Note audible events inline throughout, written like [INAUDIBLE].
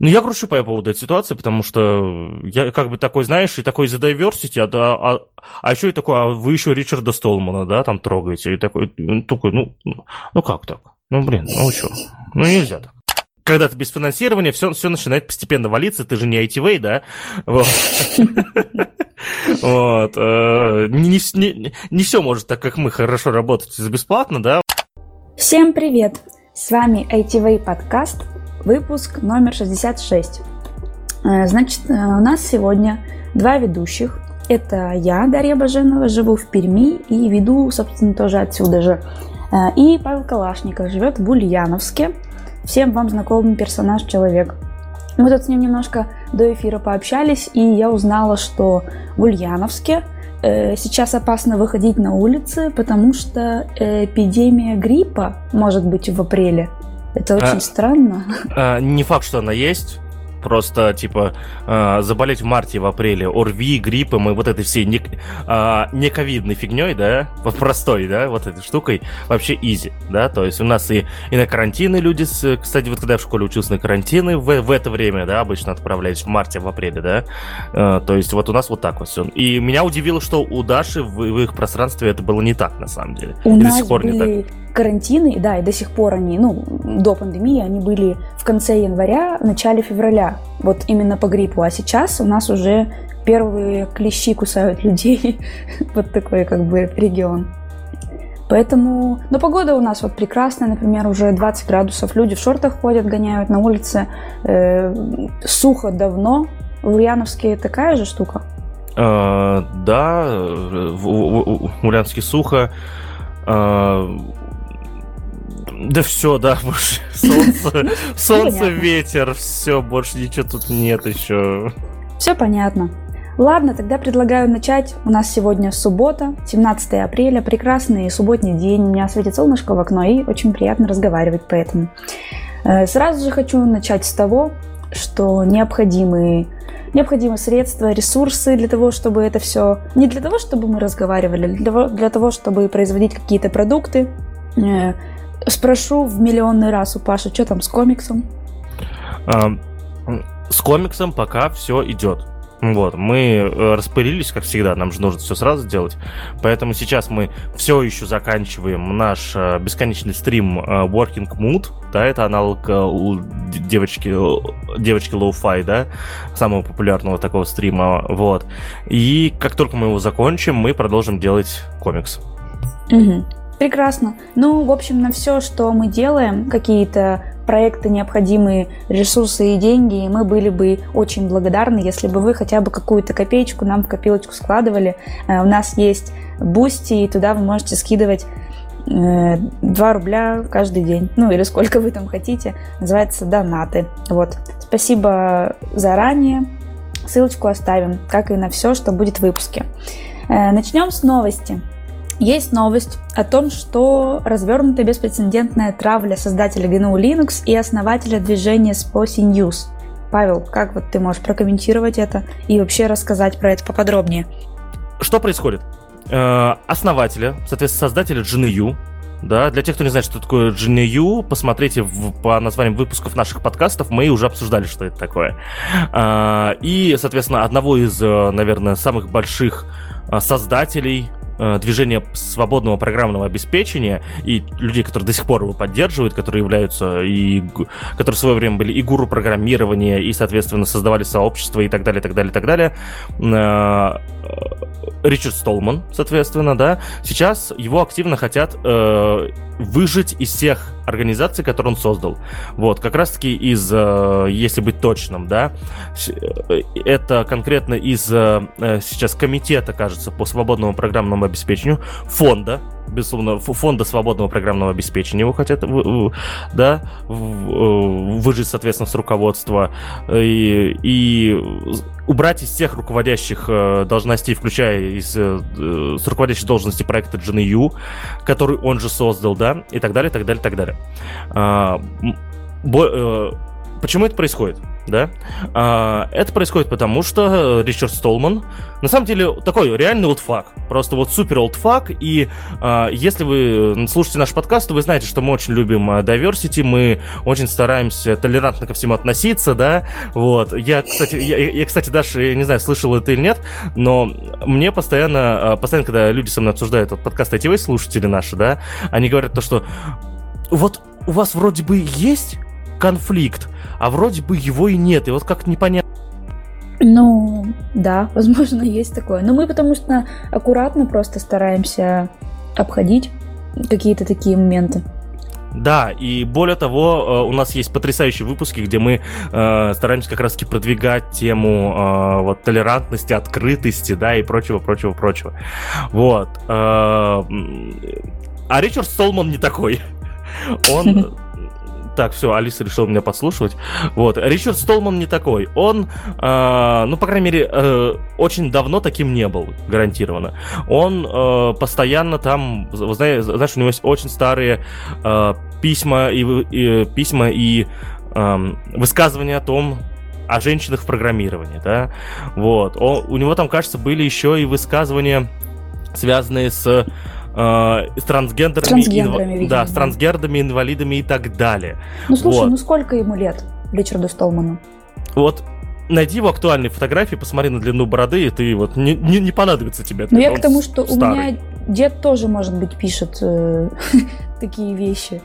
Ну, я грущу по поводу этой ситуации, потому что я как бы такой, знаешь, и такой за diversity, а, да, а, а еще и такой, а вы еще Ричарда Столмана, да, там трогаете, и такой, ну, такой, ну, ну как так? Ну, блин, ну что? Ну, нельзя так. Когда ты без финансирования, все, все начинает постепенно валиться, ты же не ITV, да? Вот. Вот. Э, не, все может так, как мы, хорошо работать бесплатно, да? Всем привет! С вами ITV подкаст выпуск номер 66. Э, значит, э, у нас сегодня два ведущих. Это я, Дарья Баженова, живу в Перми и веду, собственно, тоже отсюда же. Э, и Павел Калашников живет в Ульяновске. Всем вам знакомый персонаж-человек. Мы тут с ним немножко до эфира пообщались, и я узнала, что в Ульяновске сейчас опасно выходить на улицы, потому что эпидемия гриппа может быть в апреле. Это очень а, странно. А, не факт, что она есть. Просто, типа, э, заболеть в марте, в апреле, ОРВИ, гриппом и вот этой всей не, э, не ковидной фигней, да, вот простой, да, вот этой штукой, вообще изи, да, то есть у нас и, и на карантины люди, с, кстати, вот когда я в школе учился на карантины, в, в это время, да, обычно отправлялись в марте, в апреле, да, э, то есть вот у нас вот так вот все. И меня удивило, что у Даши в, в их пространстве это было не так, на самом деле. У и нас до сих пор были... не так карантины, да, и до сих пор они, ну, до пандемии они были в конце января, в начале февраля, вот именно по гриппу, а сейчас у нас уже первые клещи кусают людей, [LAUGHS] вот такой как бы регион. Поэтому, но погода у нас вот прекрасная, например, уже 20 градусов, люди в шортах ходят, гоняют на улице, э, сухо давно. В Ульяновске такая же штука? А, да, в, в, в Ульяновске сухо. А, да все, да, [LAUGHS] больше солнце, солнце, ветер, все, больше ничего тут нет еще. Все понятно. Ладно, тогда предлагаю начать. У нас сегодня суббота, 17 апреля, прекрасный субботний день. У меня светит солнышко в окно и очень приятно разговаривать поэтому. Э, сразу же хочу начать с того, что необходимые необходимы средства, ресурсы для того, чтобы это все... Не для того, чтобы мы разговаривали, для того, для того чтобы производить какие-то продукты, э, Спрошу в миллионный раз у Паши, что там с комиксом? А, с комиксом пока все идет. Вот, мы э, распылились, как всегда, нам же нужно все сразу делать. Поэтому сейчас мы все еще заканчиваем наш э, бесконечный стрим э, Working Mood. Да, это аналог у девочки, девочки Lo-Fi, да, самого популярного такого стрима. Вот. И как только мы его закончим, мы продолжим делать комикс. Угу. Прекрасно. Ну, в общем, на все, что мы делаем, какие-то проекты, необходимые ресурсы и деньги, мы были бы очень благодарны, если бы вы хотя бы какую-то копеечку нам в копилочку складывали. Э, у нас есть Boosty, и туда вы можете скидывать 2 э, рубля каждый день, ну или сколько вы там хотите, называется донаты. Вот. Спасибо заранее, ссылочку оставим, как и на все, что будет в выпуске. Э, начнем с новости. Есть новость о том, что развернута беспрецедентная травля создателя GNU Linux и основателя движения Sposi News. Павел, как вот ты можешь прокомментировать это и вообще рассказать про это поподробнее? Что происходит? Э, основателя, соответственно, создателя GNU, да, для тех, кто не знает, что такое GNU, посмотрите в, по названиям выпусков наших подкастов, мы уже обсуждали, что это такое. А, и, соответственно, одного из, э, наверное, самых больших создателей движение свободного программного обеспечения и людей, которые до сих пор его поддерживают, которые являются и которые в свое время были и гуру программирования, и, соответственно, создавали сообщества и так далее, так далее, так далее. Э, Ричард Столман, соответственно, да, сейчас его активно хотят э, выжить из всех организаций, которые он создал. Вот, как раз-таки из, э, если быть точным, да, э, это конкретно из э, сейчас комитета, кажется, по свободному программному обеспечению, фонда, безусловно, фонда свободного программного обеспечения его хотят, да, выжить, соответственно, с руководства и, и убрать из всех руководящих должностей, включая из с руководящей должности проекта GNU, который он же создал, да, и так далее, так далее, так далее. А, бо, э, почему это происходит? Да, а, это происходит потому, что Ричард Столман, на самом деле, такой реальный олдфак, просто вот супер олдфак, и а, если вы слушаете наш подкаст, то вы знаете, что мы очень любим а, diversity, мы очень стараемся толерантно ко всему относиться, да, вот, я, кстати, я, я кстати, даже, не знаю, слышал это или нет, но мне постоянно, а, постоянно, когда люди со мной обсуждают этот подкаст, эти вы слушатели наши, да, они говорят то, что вот у вас вроде бы есть конфликт, а вроде бы его и нет. И вот как непонятно. Ну, да, [LAUGHS] возможно, есть такое. Но мы потому что аккуратно просто стараемся обходить какие-то такие моменты. Да, и более того, э, у нас есть потрясающие выпуски, где мы э, стараемся как раз-таки продвигать тему э, вот толерантности, открытости, да, и прочего, прочего, прочего. Вот. Э, а Ричард Столман не такой. [LAUGHS] Он так, все, Алиса решила меня подслушивать. Вот, Ричард Столман не такой. Он, э, ну, по крайней мере, э, очень давно таким не был, гарантированно. Он э, постоянно там, знаешь, у него есть очень старые э, письма и, и письма и э, высказывания о том, о женщинах в программировании, да, вот. Он, у него там, кажется, были еще и высказывания, связанные с э, с трансгендерами, трансгендерами инв... да, с трансгендерами, инвалидами и так далее. Ну слушай, вот. ну сколько ему лет, Ричарду Столману? Вот найди его актуальные фотографии, посмотри на длину бороды, и ты вот не, не, не понадобится тебе. Ну я к тому, что старый. у меня дед тоже, может быть, пишет э, [LAUGHS] такие вещи.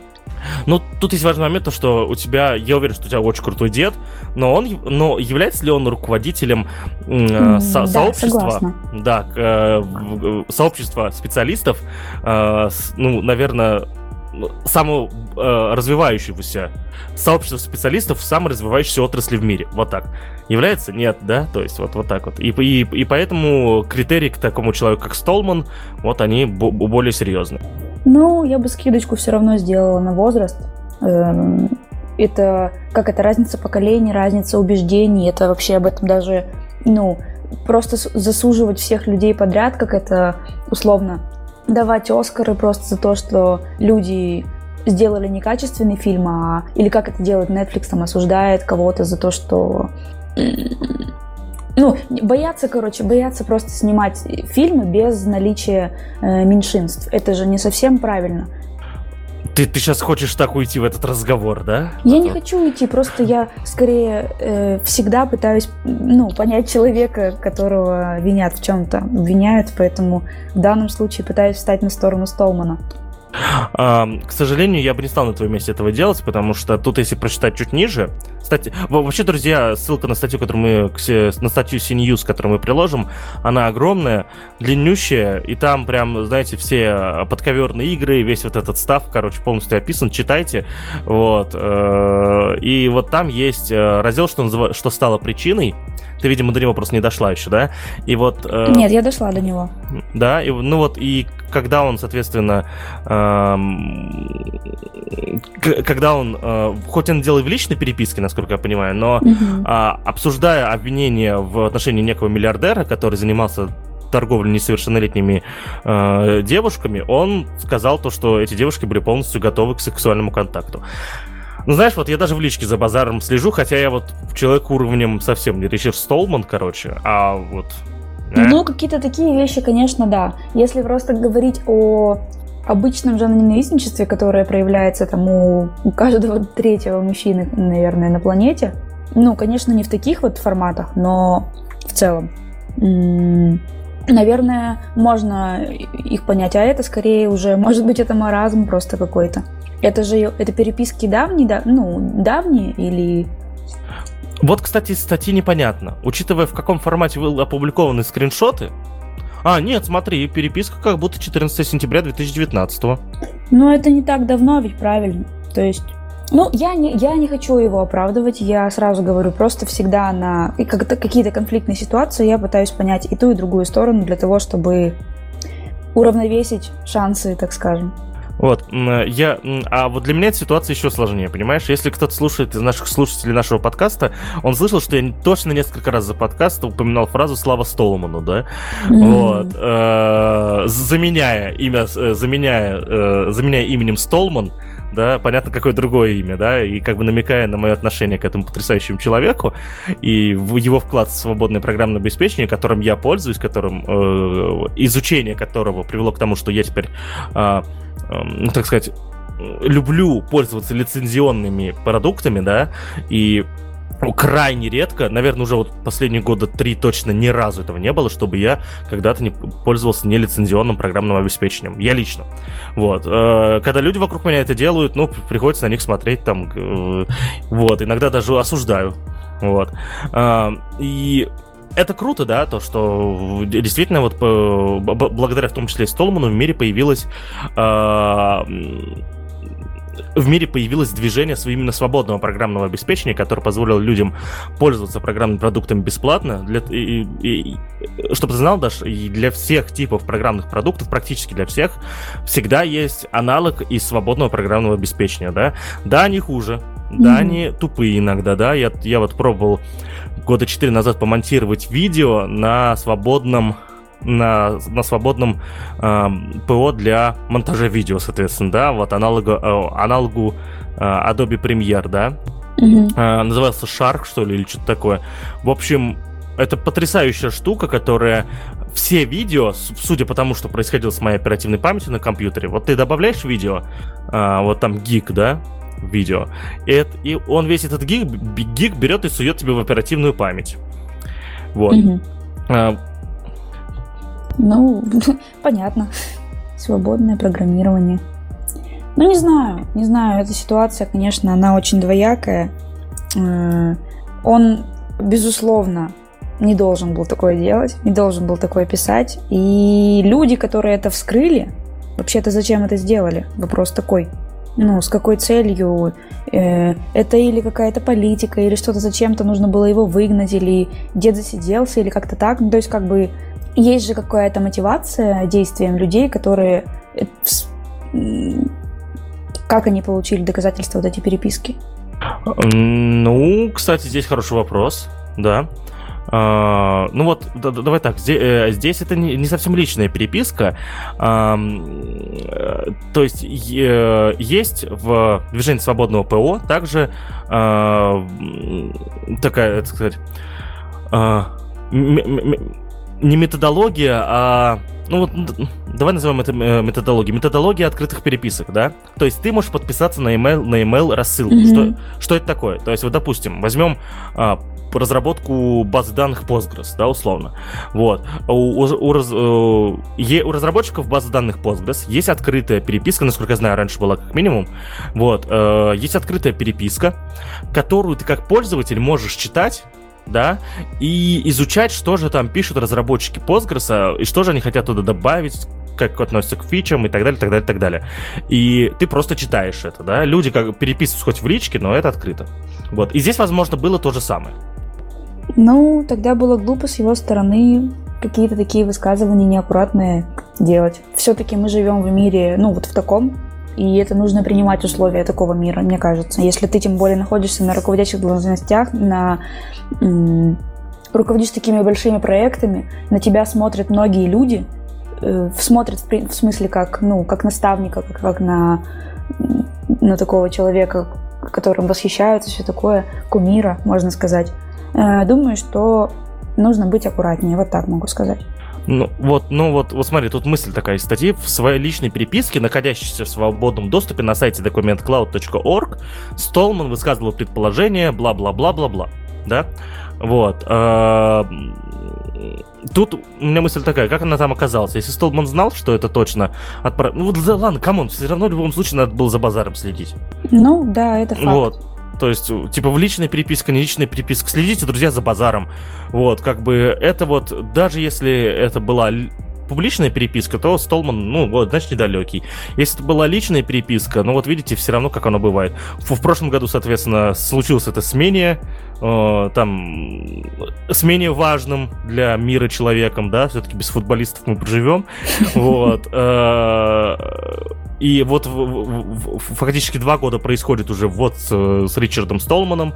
Ну, тут есть важный момент, то, что у тебя, я уверен, что у тебя очень крутой дед, но он, но является ли он руководителем э, со, да, сообщества? Согласна. Да, э, сообщества специалистов, э, с, ну, наверное, самого э, развивающегося сообщества специалистов в самой развивающейся отрасли в мире. Вот так. Является? Нет, да? То есть вот, вот так вот. И, и, и поэтому критерии к такому человеку, как Столман, вот они более серьезны. Ну, я бы скидочку все равно сделала на возраст. Эм, это как это разница поколений, разница убеждений. Это вообще об этом даже, ну, просто засуживать всех людей подряд, как это условно давать Оскары просто за то, что люди сделали некачественный фильм, а или как это делает Netflix, там осуждает кого-то за то, что ну, боятся, короче, боятся просто снимать фильмы без наличия э, меньшинств. Это же не совсем правильно. Ты, ты сейчас хочешь так уйти в этот разговор, да? Я не хочу уйти, просто я скорее э, всегда пытаюсь ну, понять человека, которого винят в чем-то, обвиняют, поэтому в данном случае пытаюсь встать на сторону Столмана. К сожалению, я бы не стал на твоем месте этого делать, потому что тут, если прочитать чуть ниже... Кстати, вообще, друзья, ссылка на статью, которую мы... На статью CNews, которую мы приложим, она огромная, длиннющая, и там прям, знаете, все подковерные игры, весь вот этот став, короче, полностью описан, читайте. Вот. Э, и вот там есть э, раздел, что, назыв... что стало причиной. Ты, видимо, до него просто не дошла еще, да? И вот... Э, Нет, я дошла до него. Да, и, ну вот, и когда он, соответственно, когда он, э, хоть он делал в личной переписке, насколько я понимаю, но угу. обсуждая обвинения в отношении некого миллиардера, который занимался торговлей несовершеннолетними э, девушками, он сказал то, что эти девушки были полностью готовы к сексуальному контакту. Ну, знаешь, вот я даже в личке за базаром слежу, хотя я вот человек уровнем совсем не Ричард Столман, короче, а вот ну, какие-то такие вещи, конечно, да. Если просто говорить о обычном же ненавистничестве, которое проявляется там у каждого третьего мужчины, наверное, на планете, ну, конечно, не в таких вот форматах, но в целом. Наверное, можно их понять, а это скорее уже, может быть, это маразм просто какой-то. Это же, это переписки давние, да, ну, давние или вот, кстати, из статьи непонятно. Учитывая, в каком формате были опубликованы скриншоты, а, нет, смотри, переписка как будто 14 сентября 2019. Ну, это не так давно, ведь правильно. То есть, ну, я не, я не хочу его оправдывать, я сразу говорю, просто всегда на какие-то конфликтные ситуации я пытаюсь понять и ту, и другую сторону для того, чтобы уравновесить шансы, так скажем. Вот, я, а вот для меня эта ситуация еще сложнее, понимаешь? Если кто-то слушает из наших слушателей нашего подкаста, он слышал, что я точно несколько раз за подкаст упоминал фразу «Слава Столману», да? Mm-hmm. Вот, э, заменяя имя, э, заменяя, э, заменяя именем Столман, да, понятно, какое другое имя, да, и как бы намекая на мое отношение к этому потрясающему человеку и его вклад в свободное программное обеспечение, которым я пользуюсь, которым э, изучение которого привело к тому, что я теперь, э, ну, так сказать, люблю пользоваться лицензионными продуктами, да, и крайне редко, наверное, уже вот последние года три точно ни разу этого не было, чтобы я когда-то не пользовался нелицензионным программным обеспечением. Я лично. Вот. Э, когда люди вокруг меня это делают, ну, приходится на них смотреть там, э, вот, иногда даже осуждаю. Вот. Э, и это круто, да, то, что действительно вот благодаря в том числе Столману в мире появилась в мире появилось движение именно свободного программного обеспечения, которое позволило людям пользоваться программными продуктами бесплатно. Для, и, и, чтобы ты знал, даже и для всех типов программных продуктов, практически для всех, всегда есть аналог из свободного программного обеспечения, да. Да, они хуже, да, mm-hmm. они тупые иногда, да. Я, я вот пробовал года четыре назад помонтировать видео на свободном на, на свободном э, ПО для монтажа видео, соответственно, да, вот аналогу, э, аналогу э, Adobe Premiere, да, mm-hmm. э, назывался Shark, что ли, или что-то такое. В общем, это потрясающая штука, которая все видео, судя по тому, что происходило с моей оперативной памятью на компьютере, вот ты добавляешь видео, э, вот там гиг, да, видео, и, это, и он весь этот гиг, гиг берет и сует тебе в оперативную память. Вот. Mm-hmm. Ну, [LAUGHS] понятно. Свободное программирование. Ну, не знаю, не знаю, эта ситуация, конечно, она очень двоякая. Э, он, безусловно, не должен был такое делать, не должен был такое писать. И люди, которые это вскрыли, вообще-то зачем это сделали? Вопрос такой. Ну, с какой целью? Э, это или какая-то политика, или что-то зачем-то нужно было его выгнать, или дед засиделся, или как-то так. Ну, то есть, как бы есть же какая-то мотивация действиям людей, которые... Э, как они получили доказательства вот эти переписки? Ну, кстати, здесь хороший вопрос, да. Uh, ну вот, да, давай так, здесь, э, здесь это не, не совсем личная переписка. Uh, то есть uh, есть в движении свободного ПО также а, такая, так сказать, не методология, а ну вот, давай назовем это э, методологией. Методология открытых переписок, да? То есть ты можешь подписаться на email, на email рассылку. Mm-hmm. Что, что это такое? То есть вот, допустим, возьмем а, разработку базы данных Postgres, да, условно. Вот. У, у, у, раз, у, у разработчиков базы данных Postgres есть открытая переписка, насколько я знаю, раньше была как минимум. Вот. Э, есть открытая переписка, которую ты как пользователь можешь читать да, и изучать, что же там пишут разработчики Postgres, и что же они хотят туда добавить, как относятся к фичам и так далее, так далее, так далее. И ты просто читаешь это, да. Люди как переписываются хоть в личке, но это открыто. Вот. И здесь, возможно, было то же самое. Ну, тогда было глупо с его стороны какие-то такие высказывания неаккуратные делать. Все-таки мы живем в мире, ну, вот в таком, и это нужно принимать условия такого мира, мне кажется. Если ты тем более находишься на руководящих должностях, на руководишь такими большими проектами, на тебя смотрят многие люди, э, смотрят в, в смысле как, ну, как наставника, как, как на, на такого человека, которым восхищаются, все такое, кумира, можно сказать. Э, думаю, что нужно быть аккуратнее, вот так могу сказать. Ну вот, ну вот, вот смотри, тут мысль такая из статьи. В своей личной переписке, находящейся в свободном доступе на сайте documentcloud.org, Столман высказывал предположение, бла-бла-бла-бла-бла, да? Вот. А, тут у меня мысль такая, как она там оказалась? Если Столман знал, что это точно отправ... Ну, да, ладно, come on, все равно в любом случае надо было за базаром следить. Ну, да, это факт. Вот. То есть, типа, в личной переписке, не личная переписка. Следите, друзья, за базаром. Вот, как бы, это вот, даже если это была публичная переписка, то Столман, ну, вот, значит, недалекий. Если это была личная переписка, ну, вот видите, все равно, как оно бывает. В, в прошлом году, соответственно, случилось это с менее, э, там, с менее важным для мира человеком, да, все-таки без футболистов мы проживем. [LAUGHS] Вот. И вот фактически два года происходит уже вот с, с Ричардом Столманом,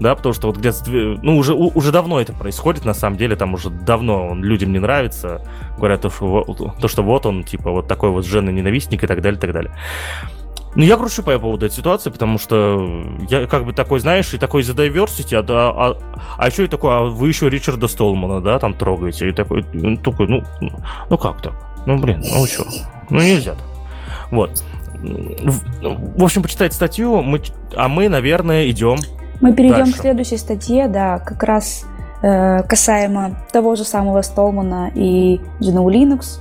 да, потому что вот где-то, ну, уже, уже давно это происходит, на самом деле, там уже давно он людям не нравится, говорят, то, что, то, что вот он, типа, вот такой вот женный ненавистник и так далее, и так далее. Ну, я грущу по поводу этой ситуации, потому что я как бы такой, знаешь, и такой за diversity, а, да, а, а еще и такой, а вы еще Ричарда Столмана, да, там трогаете, и такой, ну, такой, ну, ну как так? Ну, блин, ну что? Ну, нельзя так. Вот. В общем, почитайте статью, мы, а мы, наверное, идем Мы перейдем дальше. к следующей статье, да, как раз э, касаемо того же самого Столмана и GNU Linux.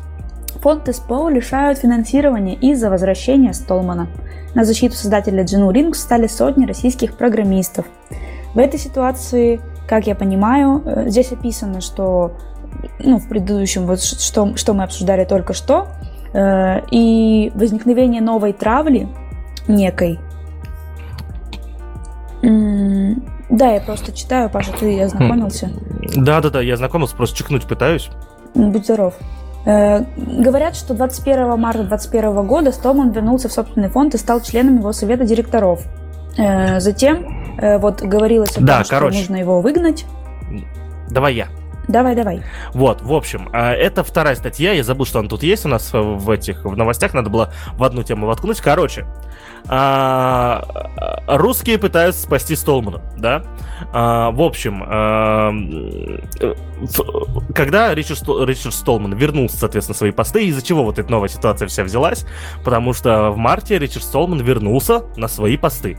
Фонд СПО лишают финансирования из-за возвращения Столмана. На защиту создателя GNU Linux стали сотни российских программистов. В этой ситуации, как я понимаю, э, здесь описано, что ну, в предыдущем, вот что, что мы обсуждали только что, и возникновение новой травли некой. Да, я просто читаю, Паша, ты ознакомился? Да-да-да, я ознакомился, просто чекнуть пытаюсь. Будь здоров. Э, говорят, что 21 марта 2021 года Столман вернулся в собственный фонд и стал членом его совета директоров. Э, затем э, вот говорилось о том, да, что нужно его выгнать. Давай я. Давай, давай. Вот, в общем, а, это вторая статья. Я забыл, что она тут есть у нас в этих в новостях. Надо было в одну тему воткнуть. Короче, а, русские пытаются спасти Столмана, да? А, в общем, а, когда Ричард, Ричард Столман вернулся, соответственно, свои посты, из-за чего вот эта новая ситуация вся взялась? Потому что в марте Ричард Столман вернулся на свои посты,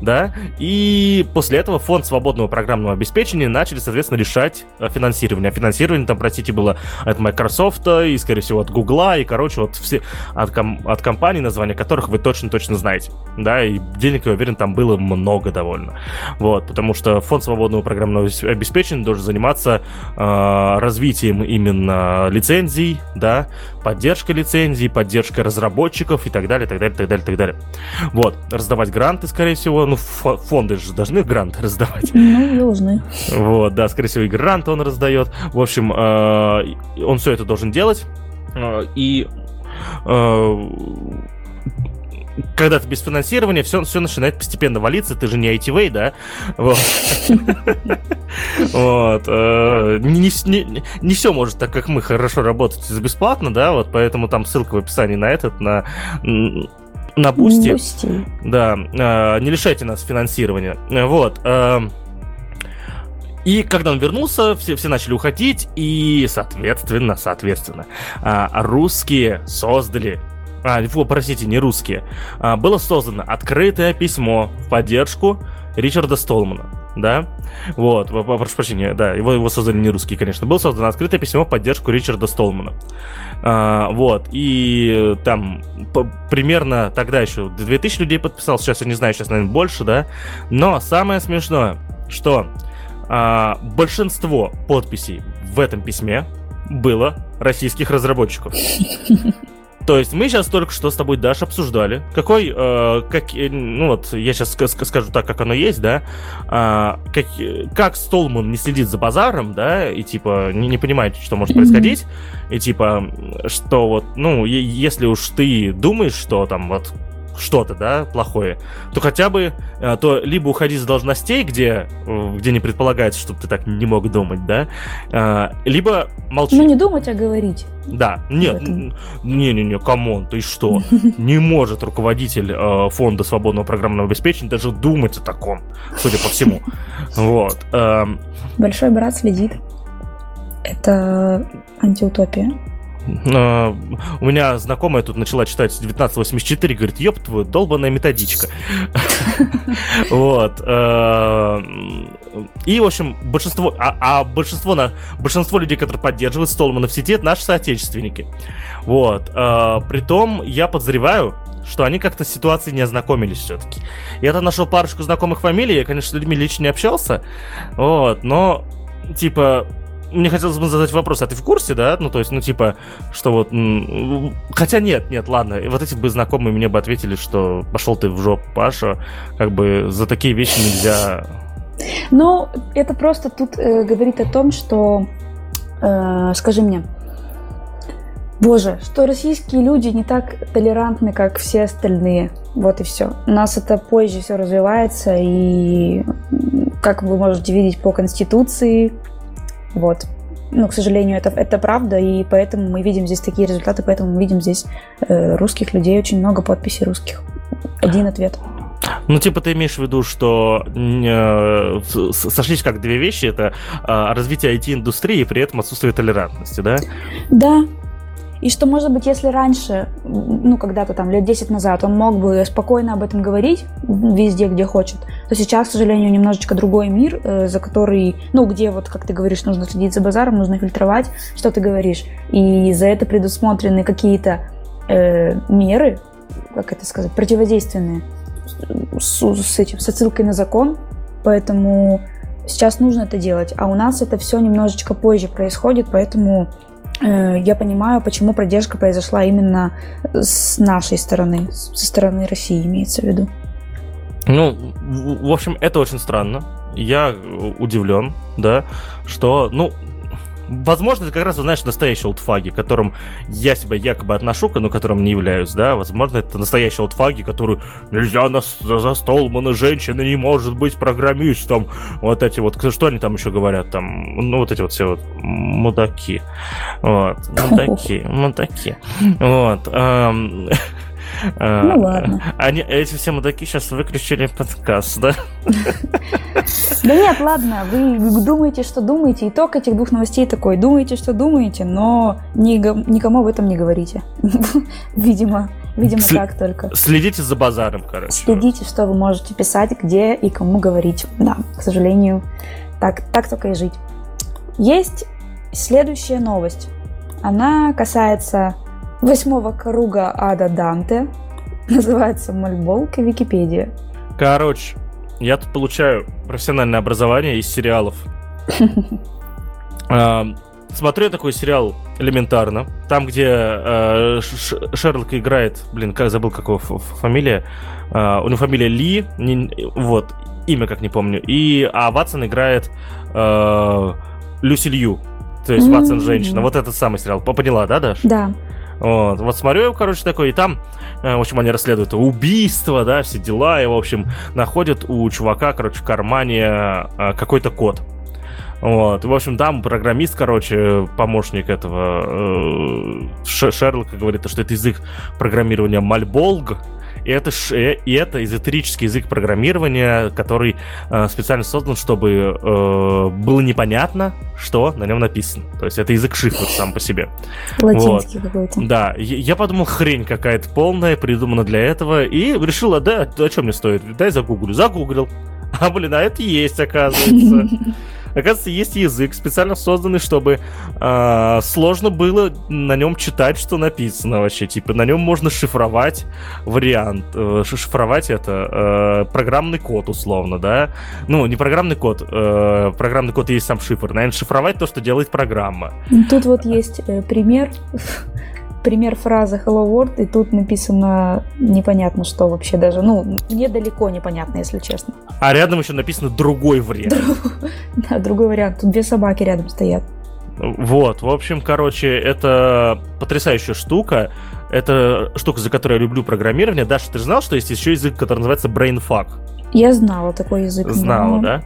да? И после этого фонд свободного программного обеспечения начали, соответственно, решать финансирование. А финансирование там, простите, было от Microsoft и, скорее всего, от Google, и, короче, вот все от, ком- от компаний, названия которых вы точно-точно знаете знаете, да, и денег, я уверен, там было много довольно, вот, потому что фонд свободного программного обеспечения должен заниматься э, развитием именно лицензий, да, поддержкой лицензий, поддержкой разработчиков и так далее, так далее, так далее, так далее. Вот, раздавать гранты, скорее всего, ну, фонды же должны гранты раздавать. Ну, должны. Вот, да, скорее всего, и гранты он раздает. В общем, э, он все это должен делать. Э, и э, когда ты без финансирования, все, все начинает постепенно валиться, ты же не ITV, да? Вот. Вот. Э, не все может так, как мы, хорошо работать за бесплатно, да, вот поэтому там ссылка в описании на этот, на на Boosty. Да, э, не лишайте нас финансирования. Вот. Э, и когда он вернулся, все, все начали уходить, и, соответственно, соответственно, русские создали а, фу, простите, не русские, а, было создано открытое письмо в поддержку Ричарда Столмана, да, вот, прошу прощения, да, его, его создали не русские, конечно, было создано открытое письмо в поддержку Ричарда Столмана, а, вот, и там по, примерно тогда еще 2000 людей подписал, сейчас я не знаю, сейчас, наверное, больше, да, но самое смешное, что а, большинство подписей в этом письме было российских разработчиков. То есть мы сейчас только что с тобой, Даш, обсуждали, какой, э, как, э, ну вот, я сейчас скажу так, как оно есть, да, э, как, как Столман не следит за базаром, да, и типа не, не понимает, что может происходить, и типа, что вот, ну, если уж ты думаешь, что там вот что-то, да, плохое, то хотя бы, э, то либо уходи с должностей, где, э, где не предполагается, чтобы ты так не мог думать, да, э, либо молчи. Ну, не думать, а говорить. Да, нет, не-не-не, come on, ты что? [LAUGHS] Не может руководитель фонда свободного программного обеспечения даже думать о таком, судя по всему. [LAUGHS] Вот. Эм. Большой брат следит. Это антиутопия. Uh, у меня знакомая тут начала читать 1984, говорит, ёб твою, долбанная методичка. [LAUGHS] Вот. Э, и, в общем, большинство, а, а большинство, на, большинство людей, которые поддерживают Столмана в сети, это наши соотечественники. Вот. Э, притом, я подозреваю, что они как-то с ситуацией не ознакомились все-таки. Я там нашел парочку знакомых фамилий, я, конечно, с людьми лично не общался, вот, но, типа, мне хотелось бы задать вопрос, а ты в курсе, да? Ну, то есть, ну, типа, что вот... Хотя нет, нет, ладно. Вот эти бы знакомые мне бы ответили, что пошел ты в жопу, Паша. Как бы за такие вещи нельзя... Ну, это просто тут э, говорит о том, что... Э, скажи мне, Боже, что российские люди не так толерантны, как все остальные. Вот и все. У нас это позже все развивается, и как вы можете видеть по Конституции, вот. Ну, к сожалению, это, это правда, и поэтому мы видим здесь такие результаты, поэтому мы видим здесь э, русских людей, очень много подписей русских. один ответ. Ну, типа, ты имеешь в виду, что э, сошлись как две вещи, это э, развитие IT-индустрии и при этом отсутствие толерантности, да? Да, и что, может быть, если раньше, ну, когда-то там лет 10 назад он мог бы спокойно об этом говорить везде, где хочет, то сейчас, к сожалению, немножечко другой мир, э, за который, ну, где вот, как ты говоришь, нужно следить за базаром, нужно фильтровать, что ты говоришь. И за это предусмотрены какие-то э, меры, как это сказать, противодейственные с, с этим, с отсылкой на закон, поэтому сейчас нужно это делать. А у нас это все немножечко позже происходит, поэтому я понимаю, почему продержка произошла именно с нашей стороны, со стороны России имеется в виду. Ну, в общем, это очень странно. Я удивлен, да, что, ну, возможно, это как раз, знаешь, настоящие олдфаги, которым я себя якобы отношу, но которым не являюсь, да, возможно, это настоящие олдфаги, которые нельзя на, за стол, мы женщина не может быть программистом, вот эти вот, что они там еще говорят, там, ну, вот эти вот все вот мудаки, вот, мудаки, мудаки, вот, а, [LAUGHS] ну ладно. Они, эти все мудаки сейчас выключили подкаст, да? Да нет, ладно, вы думаете, что думаете. Итог этих двух новостей такой. Думаете, что думаете, но никому об этом не говорите. [LAUGHS] Видимо. Видимо, так только. Следите за базаром, короче. Следите, что вы можете писать, где и кому говорить. Да, к сожалению, так, так только и жить. Есть следующая новость. Она касается восьмого круга Ада Данте. Называется Мольболка Википедия. Короче, я тут получаю профессиональное образование из сериалов. [LAUGHS] Смотрю такой сериал элементарно. Там, где э, Шерлок играет, блин, как забыл, какого фамилия. Э, у него фамилия Ли, вот, имя как не помню. И, а Ватсон играет э, Люси Лью. То есть Ватсон женщина. Вот этот самый сериал. Поняла, да, Даш? Да. Вот, вот смотрю короче, такой, и там, э, в общем, они расследуют убийство, да, все дела, и, в общем, находят у чувака, короче, в кармане э, какой-то код. Вот, и, в общем, там программист, короче, помощник этого э, Шерлока говорит, что это язык программирования Мальболг, и это, э, и это эзотерический язык программирования, который э, специально создан, чтобы э, было непонятно, что на нем написано. То есть это язык шифр сам по себе. Латинский вот. какой-то. Да, я подумал, хрень какая-то полная, придумана для этого, и решил, а да, о чем мне стоит? Дай загуглю. Загуглил. [LAUGHS] А, блин, а это есть, оказывается. [LAUGHS] Оказывается, есть язык, специально созданный, чтобы э, сложно было на нем читать, что написано вообще. Типа, на нем можно шифровать вариант. Э, шифровать это э, программный код, условно, да? Ну, не программный код. Э, программный код есть сам шифр. Наверное, шифровать то, что делает программа. Тут вот есть э, пример [LAUGHS] пример фразы Hello World, и тут написано непонятно что вообще даже. Ну, мне далеко непонятно, если честно. А рядом еще написано другой вариант. [LAUGHS] Да, другой вариант. Тут две собаки рядом стоят. Вот, в общем, короче, это потрясающая штука. Это штука, за которую я люблю программирование. Даша, ты же знал, что есть еще язык, который называется BrainFuck? Я знала такой язык. Знала, но... да?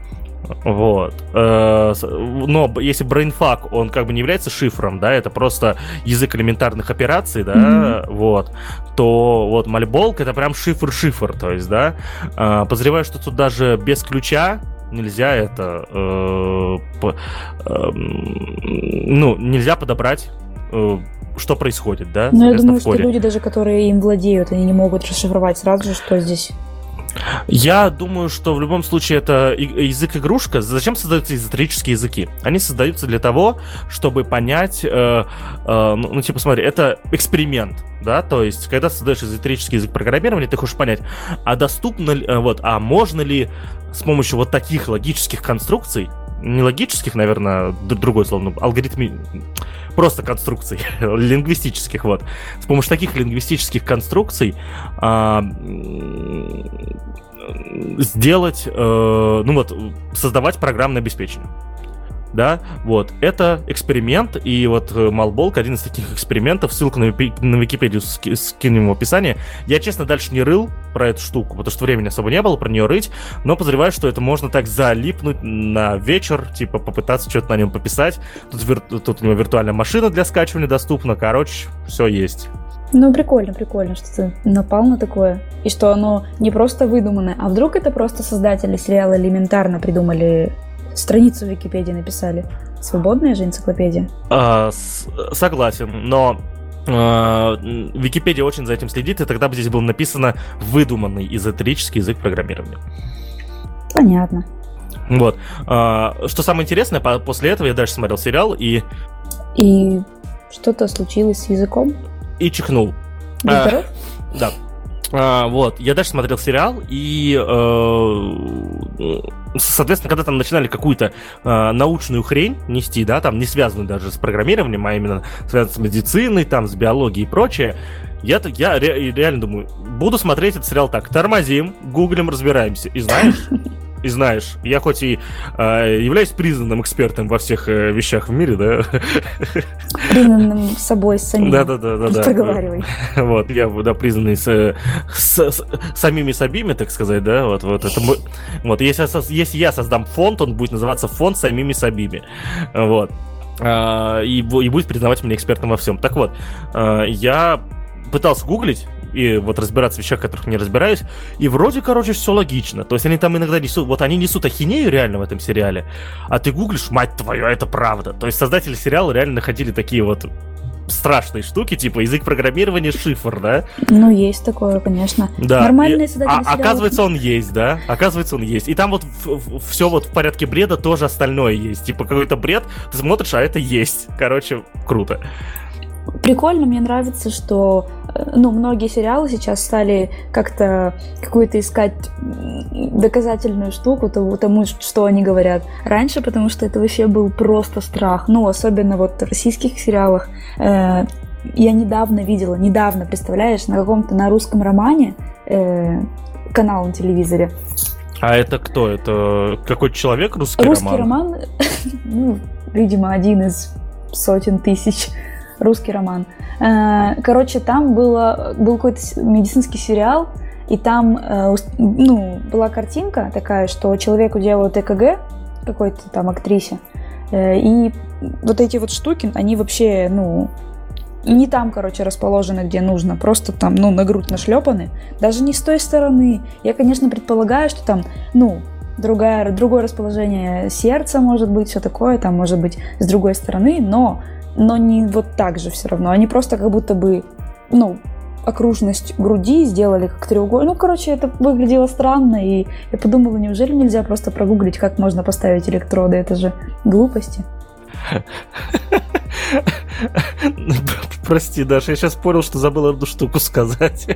Вот. Э, но если BrainFuck, он как бы не является шифром, да, это просто язык элементарных операций, да, mm-hmm. вот, то вот Мальболк это прям шифр-шифр, то есть, да. Э, подозреваю, что тут даже без ключа нельзя это, э, по, э, ну, нельзя подобрать э, что происходит, да? Ну, я думаю, что люди даже, которые им владеют, они не могут расшифровать сразу же, что здесь я думаю, что в любом случае это язык-игрушка. Зачем создаются эзотерические языки? Они создаются для того, чтобы понять, э, э, ну, ну, типа, смотри, это эксперимент, да, то есть, когда создаешь эзотерический язык программирования, ты хочешь понять, а доступно ли, э, вот, а можно ли с помощью вот таких логических конструкций не логических, наверное, другое слово, но алгоритмы просто конструкций [LAUGHS] лингвистических, вот. С помощью таких лингвистических конструкций а, сделать, э, ну вот, создавать программное обеспечение да, вот, это эксперимент, и вот э, Малболк один из таких экспериментов, ссылку на, на Википедию скинем в описании. Я, честно, дальше не рыл про эту штуку, потому что времени особо не было про нее рыть, но подозреваю, что это можно так залипнуть на вечер, типа попытаться что-то на нем пописать. Тут, вир... Тут у него виртуальная машина для скачивания доступна, короче, все есть. Ну, прикольно, прикольно, что ты напал на такое. И что оно не просто выдуманное. А вдруг это просто создатели сериала элементарно придумали, страницу в Википедии написали? Свободная же энциклопедия. А, с- согласен, но а, Википедия очень за этим следит, и тогда бы здесь было написано выдуманный эзотерический язык программирования. Понятно. Вот. А, что самое интересное, по- после этого я дальше смотрел сериал и, И что-то случилось с языком? и чихнул. А. Да. А, вот, я дальше смотрел сериал, и, э, соответственно, когда там начинали какую-то э, научную хрень нести, да, там не связанную даже с программированием, а именно связанную с медициной, там, с биологией и прочее, я, я ре- реально думаю, буду смотреть этот сериал так, тормозим, гуглим, разбираемся, и знаешь, и знаешь, я хоть и э, являюсь признанным экспертом во всех э, вещах в мире, да, Признанным собой самим. да-да-да-да-да. Проговаривай. [LAUGHS] Вот, я, да, признанный с, с- с самими собими, так сказать, да, вот, вот это мой- вот, если, если я создам фонд, он будет называться фонд самими собими, вот, А, и, и будет признавать меня экспертом во всем. Так вот, а, я пытался гуглить, и вот разбираться в вещах, в которых не разбираюсь, и вроде, короче, все логично. То есть они там иногда несут, вот они несут ахинею реально в этом сериале, а ты гуглишь, мать твою, а это правда. То есть создатели сериала реально находили такие вот страшные штуки, типа язык программирования, шифр, да? Ну, есть такое, конечно. Да. Нормальные И- а, оказывается, он есть, да? Оказывается, он есть. И там вот все вот в порядке бреда тоже остальное есть. Типа какой-то бред, ты смотришь, а это есть. Короче, круто. Прикольно, мне нравится, что ну, многие сериалы сейчас стали как-то какую-то искать доказательную штуку тому, тому, что они говорят. Раньше, потому что это вообще был просто страх. Ну, особенно вот в российских сериалах. Э, я недавно видела, недавно, представляешь, на каком-то, на русском романе э, канал на телевизоре. А это кто? Это какой-то человек, русский, Русский роман? роман, [LAUGHS] ну, видимо, один из сотен тысяч. Русский роман. Э, Короче, там было, был какой-то медицинский сериал, и там э, ну, была картинка такая, что человеку делают ЭКГ, какой-то там актрисе, э, и вот эти вот штуки, они вообще, ну, не там, короче, расположены, где нужно, просто там, ну, на грудь нашлепаны, даже не с той стороны. Я, конечно, предполагаю, что там, ну, другая, другое расположение сердца может быть, все такое, там может быть с другой стороны, но, но не вот так же все равно. Они просто как будто бы, ну, окружность груди сделали как треугольник. Ну, короче, это выглядело странно, и я подумала, неужели нельзя просто прогуглить, как можно поставить электроды? Это же глупости. [LAUGHS] Прости, Даша, я сейчас понял, что забыл одну штуку сказать.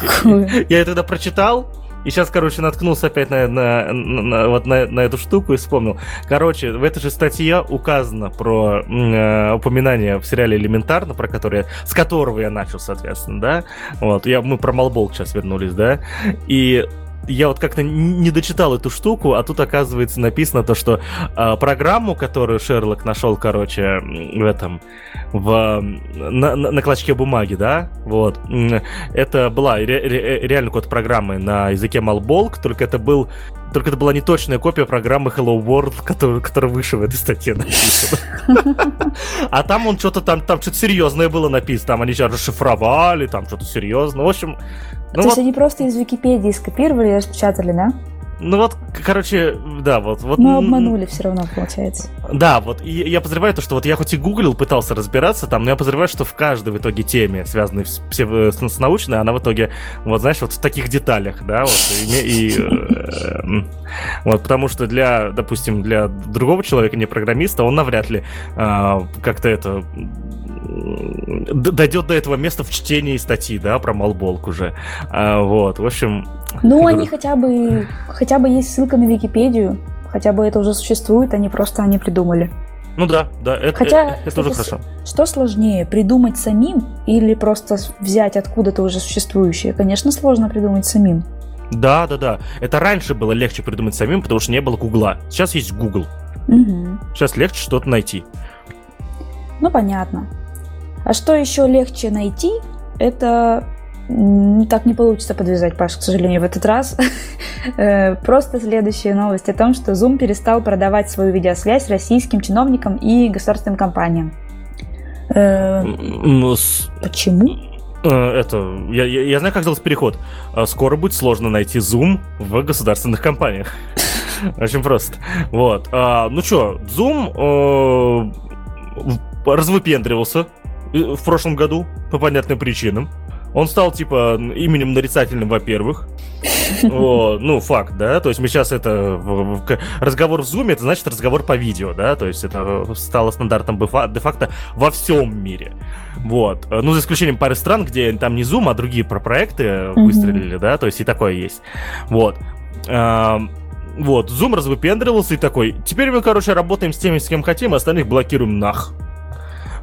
Какую? Я ее тогда прочитал, и сейчас, короче, наткнулся опять на, на- на- на- вот на, на эту штуку и вспомнил. Короче, в этой же статье указано про э, упоминание в сериале «Элементарно», про которое, с которого я начал, соответственно, да? Вот, я, мы про Малболк сейчас вернулись, да? И я вот как-то не дочитал эту штуку, а тут, оказывается, написано то, что а, программу, которую Шерлок нашел, короче, в этом, в, на, на- на клочке бумаги, да, вот, это была ре- ре- реально код программы на языке Malbolk, только это был только это была не точная копия программы Hello World, которая, которая выше в этой статье написана. А там он что-то там, там что-то серьезное было написано, там они сейчас расшифровали, там что-то серьезное. В общем, ну То есть вот, они просто из Википедии скопировали и распечатали, да? ну вот, короче, да, вот, вот. Мы м, обманули все равно, получается. Да, вот и я подозреваю то, что вот я хоть и гуглил, пытался разбираться там, но я подозреваю, что в каждой в итоге теме, связанной с, псев- с, научной, она в итоге, вот знаешь, вот в таких деталях, да, вот, и, и, э, вот, потому что для, допустим, для другого человека, не программиста, он навряд ли а, как-то это дойдет до этого места в чтении статьи, да, про Малболк уже, А, вот, в общем, Ну, они хотя бы, хотя бы есть ссылка на Википедию, хотя бы это уже существует, они просто они придумали. ну да, да, это, Хотя, это, это кстати, уже хорошо. Что сложнее, придумать самим или просто взять откуда-то уже существующее? Конечно, сложно придумать самим. Да, да, да. Это раньше было легче придумать самим, потому что не было Гугла. Сейчас есть Google. Мгм. Сейчас легче что-то найти. Ну, понятно. А что еще легче найти, это так не получится подвязать, Паш, к сожалению, в этот раз. [LAUGHS] Э, Просто следующая новость о том, что Zoom перестал продавать свою видеосвязь российским чиновникам и государственным компаниям. Э, Ну, с- Почему? э, это, я, я, я знаю, как делать переход. А Скоро будет сложно найти Zoom в государственных компаниях. [LAUGHS] Очень просто. Вот. А, ну что, Zoom развыпендривался в прошлом году по понятным причинам. Он стал, типа, именем нарицательным, во-первых. [LAUGHS] О, ну, факт, да. То есть мы сейчас это... разговор в Zoom, это значит разговор по видео, да. То есть это стало стандартом де-факто во всем мире. Вот. Ну, за исключением пары стран, где там не Zoom, а другие про проекты выстрелили, да. То есть и такое есть. Вот. Вот, Zoom развыпендривался и такой, теперь мы, короче, работаем с теми, с кем хотим, а остальных блокируем нах.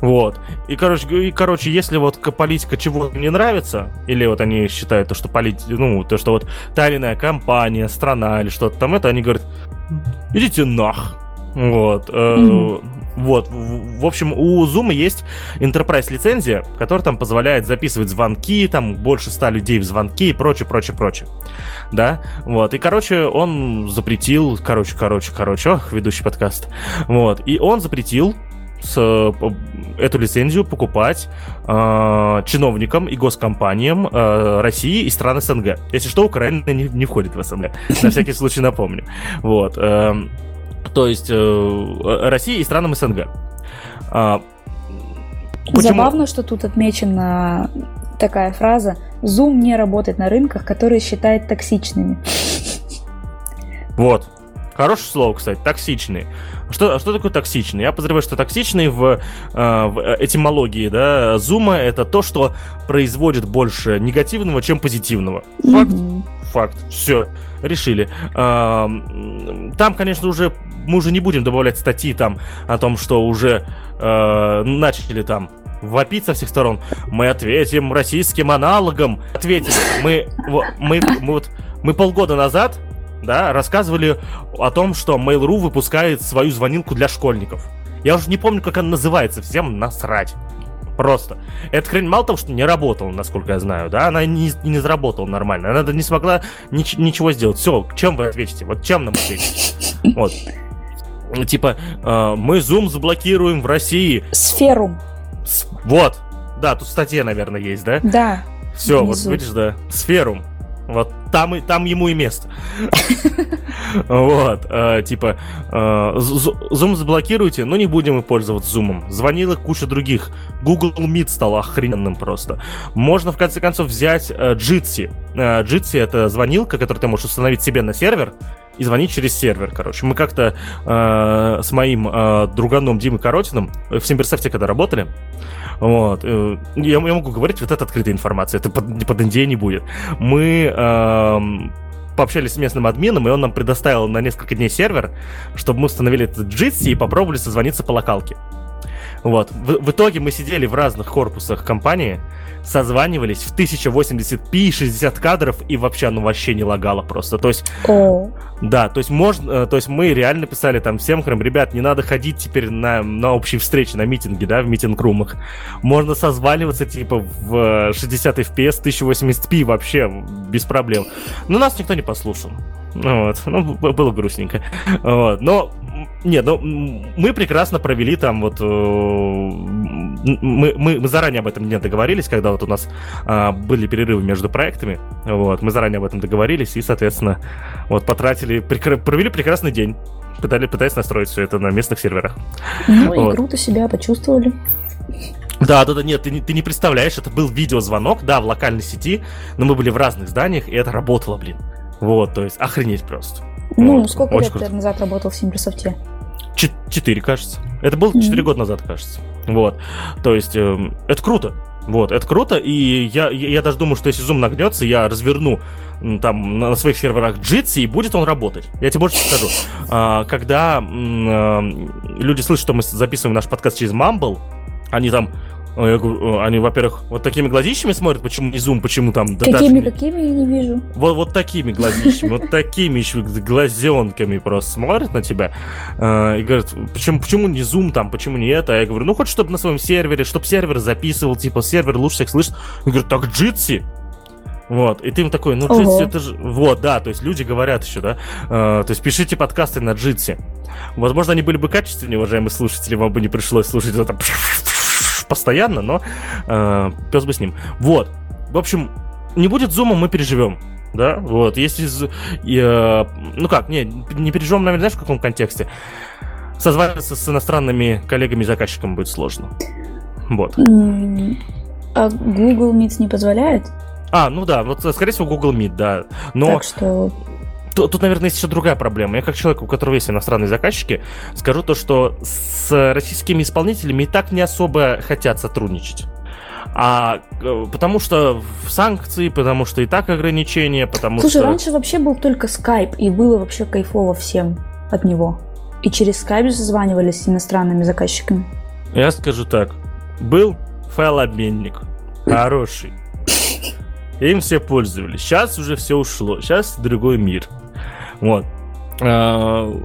Вот. И, короче, и, короче, если вот политика чего-то не нравится, или вот они считают, то, что полит... ну, то, что вот та или иная компания, страна или что-то там это, они говорят, идите нах. Вот. Мгм. Вот. В в общем, у Zoom есть enterprise лицензия, которая там позволяет записывать звонки, там больше ста людей в звонки и прочее, прочее, прочее. Да, вот. И, короче, он запретил, короче, короче, короче, ох, ведущий подкаст. Вот. И он запретил с, э, эту лицензию покупать э, чиновникам и госкомпаниям э, России и стран СНГ. Если что, Украина не, не входит в СНГ. На всякий случай напомню. Вот. эм, то есть э, России и странам СНГ. Почему- Забавно, что тут отмечена такая фраза «Zoom не работает на рынках, которые считает токсичными». Вот. Хорошее слово, кстати, токсичный. Что, что такое токсичный? Я подозреваю, что токсичный в, э, в этимологии, да, зума это то, что производит больше негативного, чем позитивного. Факт, факт. Все, решили. Ам, Там, конечно, уже мы уже не будем добавлять статьи там о том, что уже э, начали там вопить со всех сторон. Мы ответим российским аналогом. Ответили. Мы, во- мы, мы вот мы полгода назад да, рассказывали о том, что Mail.ru выпускает свою звонилку для школьников. Я уже не помню, как она называется, всем насрать. Просто. Эта хрень мало того, что не работала, насколько я знаю, да, она не, не заработала нормально, она не смогла нич- ничего сделать. Все, чем вы ответите? Вот чем нам ответить? Вот. Типа, э, мы Zoom заблокируем в России. Сферум. С- Вот. Да, тут статья, наверное, есть, да? Да. Все, вот видишь, да. Сферум. Вот там, и, там ему и место. [LAUGHS] Вот, э, типа, э, З- Zoom заблокируйте, но не будем пользоваться Zoom. Звонила куча других. Google Meet стал охрененным просто. Можно, в конце концов, взять э, Jitsi. Jitsi — это звонилка, которую ты можешь установить себе на сервер и звонить через сервер, короче. Мы как-то э, с моим э, друганом Димой Коротиным в Симберсофте когда работали, вот, э, я, я могу говорить, вот это открытая информация, это под, под NDA не будет. Мы эм, пообщались с местным админом, и он нам предоставил на несколько дней сервер, чтобы мы установили этот Jitsi и попробовали созвониться по локалке. Вот. В, в итоге мы сидели в разных корпусах компании, созванивались в 1080p, 60 кадров, и вообще, ну, вообще не лагало просто. То есть, О, да, то есть можно, э, то есть мы реально писали там всем, храм, ребят, не надо ходить теперь на, на общие встречи, на митинги, да, в митинг-румах. Можно созваниваться, типа, в э, 60 FPS, 1080p вообще без проблем. Но нас никто не послушал. Ну Вот, ну, было грустненько. Вот, но, нет, ну, мы прекрасно провели там вот, э, мы, мы, мы заранее об этом не договорились, когда вот у нас а, были перерывы между проектами, вот, мы заранее об этом договорились и, соответственно, вот, потратили, прекра- провели прекрасный день, пытали, пытаясь настроить все это на местных серверах. ну и Вот. круто себя почувствовали. Да, да, да, нет, ты, не- ты не представляешь, это был видеозвонок, да, в локальной сети, но мы были в разных зданиях, и это работало, блин. Вот, то есть, охренеть просто. Ну, Вот, сколько очень лет круто. ты назад работал в Симберсофте? Чет- Четыре, кажется. Это было четыре года назад, кажется. Вот. То есть, эм, это круто. Вот, это круто, и я, я, я даже думаю, что если Zoom нагнется, я разверну там на своих серверах Jitsi, и будет он работать. Я тебе больше скажу. А, когда м, э, люди слышат, что мы записываем наш подкаст через Mumble, они там, э, я говорю, э, они, во-первых, вот такими глазищами смотрят, почему не Zoom, почему там... да какими, какими, я не вижу. вот, вот такими глазищами, вот такими еще глазенками просто смотрят на тебя э, и говорят, почему, почему не Zoom там, почему не это? А я говорю, ну хоть чтобы на своем сервере, чтобы сервер записывал, типа сервер лучше всех слышит. Я говорю, так Jitsi. Вот, и ты им такой, ну Ого. Jitsi это же... Вот, да, то есть люди говорят еще, да, э, то есть пишите подкасты на Jitsi. Возможно, они были бы качественнее, уважаемые слушатели, вам бы не пришлось слушать это уж [LAUGHS] постоянно, но э, пес бы с ним. Вот. В общем, не будет зума, мы переживем. Да, вот, если, э, ну как, не, не переживем, наверное, знаешь, в каком контексте? Созваниваться с иностранными коллегами и заказчиком будет сложно. Вот. А Google Meet не позволяет? А, ну да, вот, скорее всего, Google Meet, да. Но... Так что Тут, тут, наверное, есть еще другая проблема. Я как человек, у которого есть иностранные заказчики, скажу то, что с российскими исполнителями и так не особо хотят сотрудничать. А э, потому что в санкции, потому что и так ограничения, потому Слушай, что... раньше вообще был только Skype, и было вообще кайфово всем от него. И через Skype созванивались с иностранными заказчиками. Я скажу так. Был файлообменник. Хороший. [LAUGHS] Им все пользовались. Сейчас уже все ушло. Сейчас другой мир. Вот. А,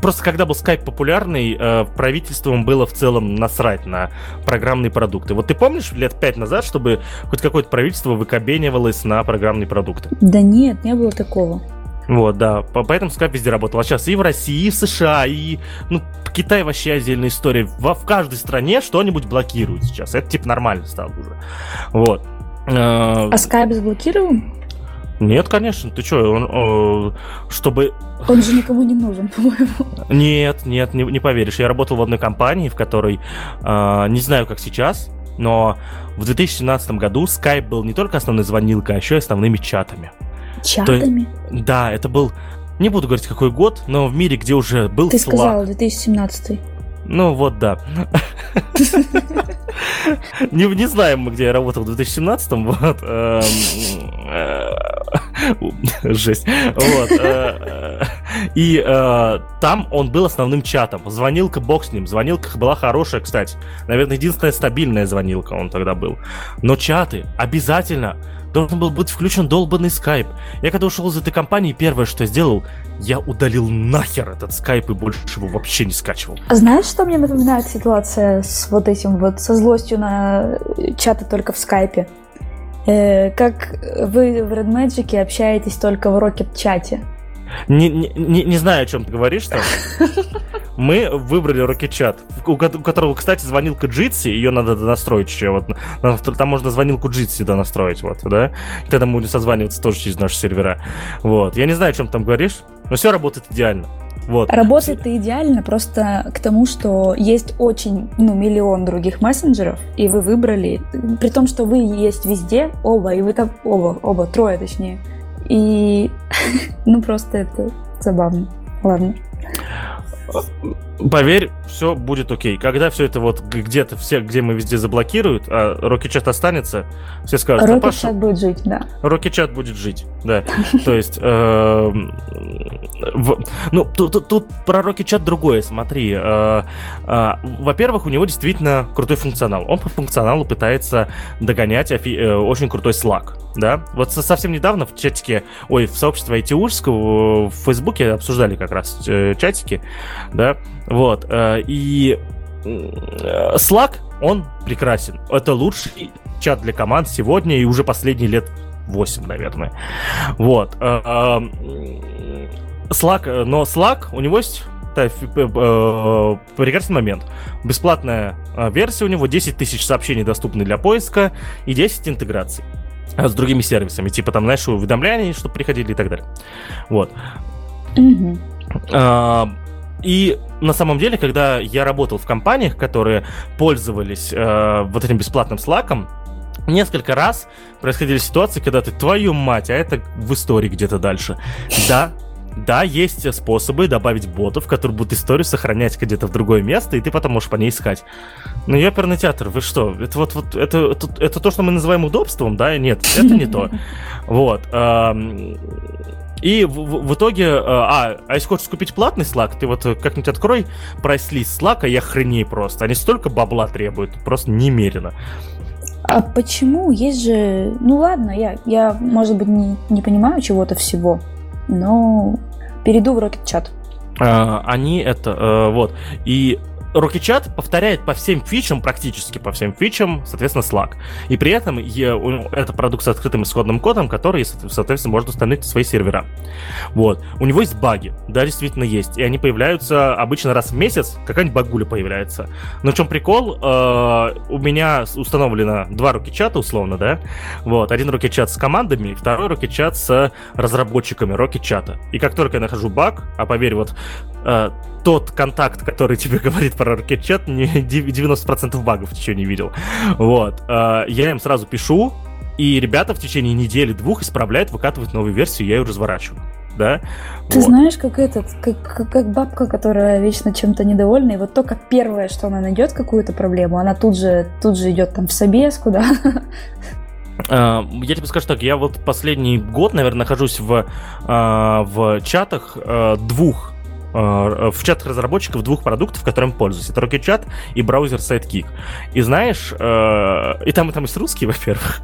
просто когда был скайп популярный, а, правительством было в целом насрать на программные продукты. Вот ты помнишь лет пять назад, чтобы хоть какое-то правительство выкобенивалось на программные продукты? Да нет, не было такого. Вот, да. Поэтому скайп везде работал. А сейчас и в России, и в США, и ну, Китай вообще отдельная история. Во, в каждой стране что-нибудь блокируют сейчас. Это типа нормально стало уже. Вот. А, а скайп заблокирован? Нет, конечно. Ты что, он, чтобы... Он же никому не нужен, по-моему. Нет, нет, не, не поверишь. Я работал в одной компании, в которой, э, не знаю, как сейчас, но в 2017 году Skype был не только основной звонилкой, а еще и основными чатами. Чатами? То, да, это был... Не буду говорить, какой год, но в мире, где уже был Ты Slack. сказал 2017. Ну вот, да. [LAUGHS] не, не знаем мы, где я работал в 2017-м, вот. Эм, э, жесть. Вот. Э, и э, там он был основным чатом. Звонилка бог с ним. Звонилка была хорошая, кстати. Наверное, единственная стабильная звонилка он тогда был. Но чаты обязательно должен был быть включен долбанный скайп. Я когда ушел из этой компании, первое, что сделал, я удалил нахер этот скайп и больше его вообще не скачивал. А знаешь, что мне напоминает ситуация с вот этим вот, со злостью на чаты только в скайпе? Э, как вы в Red Magic общаетесь только в Rocket чате. Не, не, не знаю, о чем ты говоришь там. [LAUGHS] Мы выбрали Chat, у которого, кстати, звонилка Jitsi, ее надо настроить еще. Вот, там можно звонилку Jitsi да, настроить, вот, да? Тогда мы будем созваниваться тоже через наши сервера. Вот. Я не знаю, о чем там говоришь, но все работает идеально. Вот. Работает идеально просто к тому, что есть очень, ну, миллион других мессенджеров, и вы выбрали, при том, что вы есть везде, оба, и вы там, оба, оба, трое точнее. И, [LAUGHS] ну, просто это забавно. Ладно. Поверь, все будет окей. Когда все это вот где-то, все, где мы везде заблокируют, а Chat останется, все скажут... Rocket Chat будет жить, да. Chat будет жить, да. [LAUGHS] То есть, эм, ну, тут про Chat другое, смотри. Э, э, во-первых, у него действительно крутой функционал. Он по функционалу пытается догонять э, очень крутой Slack да. Вот совсем недавно в чатике, ой, в сообществе IT-ужского в Фейсбуке обсуждали как раз чатики, да, вот, э, и э, Slack, он прекрасен. Это лучший чат для команд сегодня и уже последние лет 8, наверное. Вот. Slack, но Slack, у него есть прекрасный момент. Бесплатная версия у него, 10 тысяч сообщений доступны для поиска и 10 интеграций. С другими сервисами, типа там, знаешь, уведомления, чтобы приходили и так далее. Вот. Mm-hmm. А, и на самом деле, когда я работал в компаниях, которые пользовались э, вот этим бесплатным слаком, несколько раз происходили ситуации, когда ты, твою мать, а это в истории где-то дальше. Да, да, есть способы добавить ботов, которые будут историю сохранять где-то в другое место, и ты потом можешь по ней искать. Но я оперный театр, вы что? Это вот, вот это, это, это то, что мы называем удобством, да? Нет, это не то. [LAUGHS] Вот. И в, в итоге, э, а, а если хочешь купить платный Slack, ты вот как-нибудь открой прайс-лист Slack, и охреней просто. Они столько бабла требуют, просто немерено. А почему? Есть же... Ну ладно, я, я может быть, не, не понимаю чего-то всего но перейду в Rocket Chat. А, они это, а, вот, и Rocket повторяет по всем фичам, практически по всем фичам, соответственно, Slack. И при этом это продукт с открытым исходным кодом, который, соответственно, может установить свои сервера. Вот. У него есть баги, да, действительно есть. И они появляются обычно раз в месяц, какая-нибудь багуля появляется. Но в чем прикол? Э, у меня установлено два Rocket условно, да? Вот. Один Rocket с командами, второй Rocket с разработчиками Rocket И как только я нахожу баг, а поверь, вот э, тот контакт, который тебе говорит про RocketChat, 90% багов еще не видел. Вот. Э, я им сразу пишу, и ребята в течение недели-двух исправляют, выкатывают новую версию, я ее разворачиваю. Да? Ты вот. знаешь, как этот, как, как, как бабка, которая вечно чем-то недовольна, и вот только первое, что она найдет какую-то проблему, она тут же, тут же идет там в собес куда. А, я тебе скажу так, я вот последний год, наверное, нахожусь в, а, в чатах двух Э, в чатах разработчиков двух продуктов, которыми пользуюсь. Это Rocket Chat и браузер Sidekick. И знаешь, э, и там, и там есть русский, [LAUGHS] во-первых.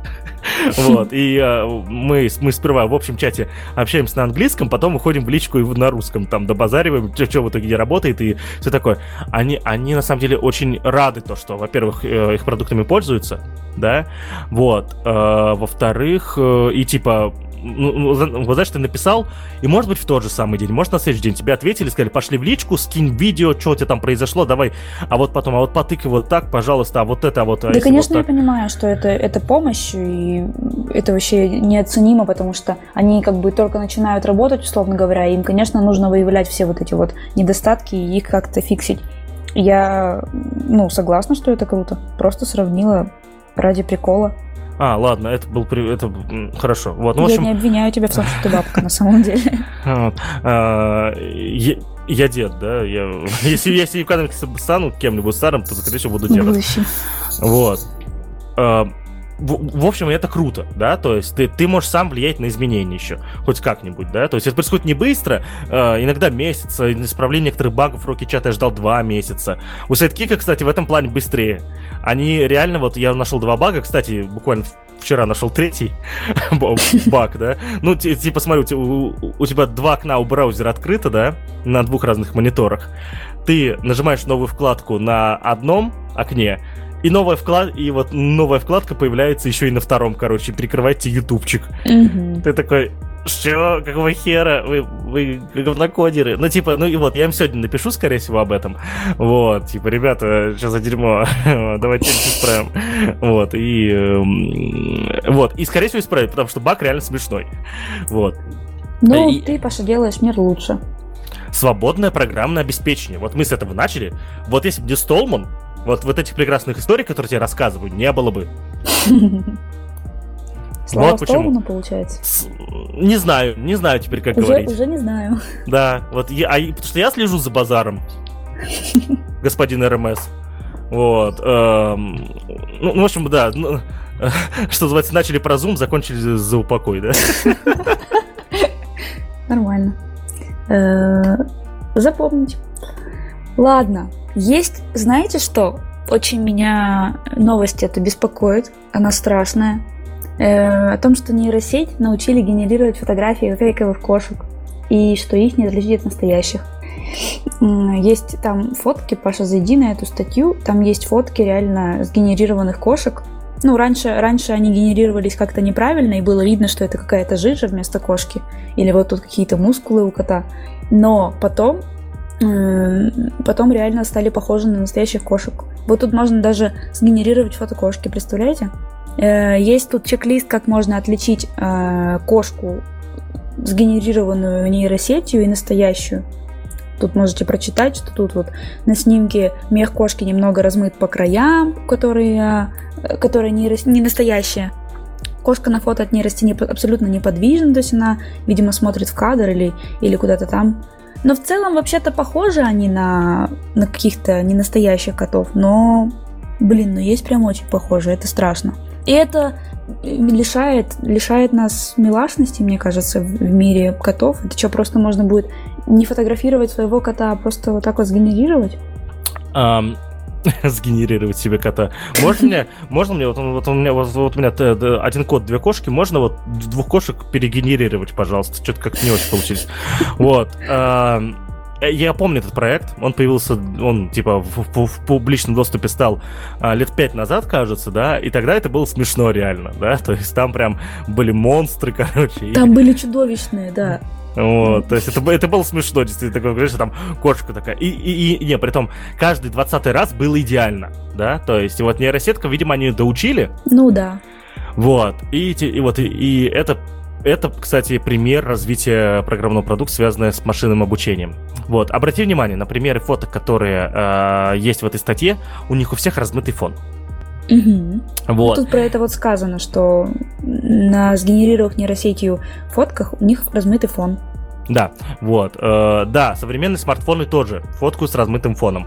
Вот, и э, мы, мы сперва в общем чате общаемся на английском, потом уходим в личку и на русском, там добазариваем, что, в итоге работает и все такое. Они, они на самом деле очень рады то, что, во-первых, их продуктами пользуются, да, вот, во-вторых, и типа ну, ну вот знаешь, ты написал, и может быть в тот же самый день, может на следующий день тебе ответили, сказали, пошли в личку, скинь видео, что у тебя там произошло, давай, а вот потом, а вот потыкай вот так, пожалуйста, а вот это, а вот... А да, конечно, вот я понимаю, что это, это помощь, и это вообще неоценимо, потому что они как бы только начинают работать, условно говоря, им, конечно, нужно выявлять все вот эти вот недостатки и их как-то фиксить. Я, ну, согласна, что это круто. Просто сравнила ради прикола. А, ладно, это был это хорошо. Вот, ну, в общем... Я не обвиняю тебя в том, что ты бабка на самом деле. [LAUGHS] А, я дед, да? Я, [LAUGHS] если, если когда-нибудь стану кем-нибудь старым, то, скорее всего, буду дедом. Вот. В, в общем, это круто, да, то есть ты, ты можешь сам влиять на изменения еще, хоть как-нибудь, да, то есть это происходит не быстро, э, иногда месяц, исправление некоторых багов в Rocket Chat я ждал два месяца. У Sidekick, кстати, в этом плане быстрее. Они реально, вот я нашел два бага, кстати, буквально вчера нашел третий [LAUGHS] баг, да, ну, типа, смотри, у, у тебя два окна у браузера открыто, да, на двух разных мониторах, ты нажимаешь новую вкладку на одном окне, и новая вклад, и вот новая вкладка появляется еще и на втором, короче, прикрывайте ютубчик. Mm-hmm. Ты такой, что? Какого хера? Вы, вы говнокодеры. Ну, типа, ну и вот, я им сегодня напишу, скорее всего, об этом. Вот, типа, ребята, что за дерьмо? [LAUGHS] Давайте исправим. Вот, и... Э, вот, и, скорее всего, исправить, потому что баг реально смешной. Вот. Ну, и... ты, Паша, делаешь мир лучше. Свободное программное обеспечение. Вот мы с этого начали. Вот если бы не Столман, вот, вот этих прекрасных историй, которые тебе рассказываю, не было бы. [LAUGHS] Слава вот почему. получается. С... Не знаю, не знаю теперь, как уже, говорить. Уже не знаю. [LAUGHS] Да, вот я, а, потому что я слежу за базаром, [LAUGHS] господин РМС. Вот. Эм, ну, ну, в общем, да. Ну, что называется, начали про Zoom, закончили за упокой, да? Нормально. Э, запомнить. Ладно, есть, знаете что? Очень меня новость это беспокоит, она страшная. Э, о том, что нейросеть научили генерировать фотографии фейковых кошек и что их не отличить от настоящих. Есть там фотки, Паша, зайди на эту статью, там есть фотки реально сгенерированных кошек. Ну, раньше, раньше они генерировались как-то неправильно, и было видно, что это какая-то жижа вместо кошки, или вот тут какие-то мускулы у кота. Но потом потом реально стали похожи на настоящих кошек. Вот тут можно даже сгенерировать фото кошки, представляете? Э, есть тут чек-лист, как можно отличить э, кошку, сгенерированную нейросетью и настоящую. Тут можете прочитать, что тут вот на снимке мех кошки немного размыт по краям, которые, э, которые не, не настоящая. Кошка на фото от нейросети не, абсолютно неподвижна, то есть она, видимо, смотрит в кадр или, или куда-то там. Но в целом вообще-то похожи они на, на каких-то ненастоящих котов, но, блин, ну есть прям очень похожи, это страшно. И это лишает, лишает нас милашности, мне кажется, в мире котов. Это что, просто можно будет не фотографировать своего кота, а просто вот так вот сгенерировать? Um, [LAUGHS] сгенерировать себе кота. Можно мне, можно мне, вот, вот у меня, вот, вот у меня один кот, две кошки, можно вот двух кошек перегенерировать, пожалуйста? Что-то как-то не очень получилось. Вот. э, я помню этот проект, он появился, он типа в, в, в публичном доступе стал а, лет пять назад, кажется, да, и тогда это было смешно реально, да, то есть там прям были монстры, [LAUGHS] короче. Там и... были чудовищные, да. Вот, то есть это, это было смешно, действительно, такое, говоришь, там кошка такая. И, и, и, не, при том, каждый двадцатый раз было идеально, да, то есть вот нейросетка, видимо, они доучили. Ну да. Вот, и, и вот, и, и это это, кстати, пример развития программного продукта, связанного с машинным обучением. Вот, обрати внимание на примеры фоток, которые э, есть в этой статье, у них у всех размытый фон. Угу. Вот. Тут про это вот сказано, что на сгенерированных нейросетью фотках у них размытый фон. Да, вот. Э, да, современные смартфоны тоже фоткают с размытым фоном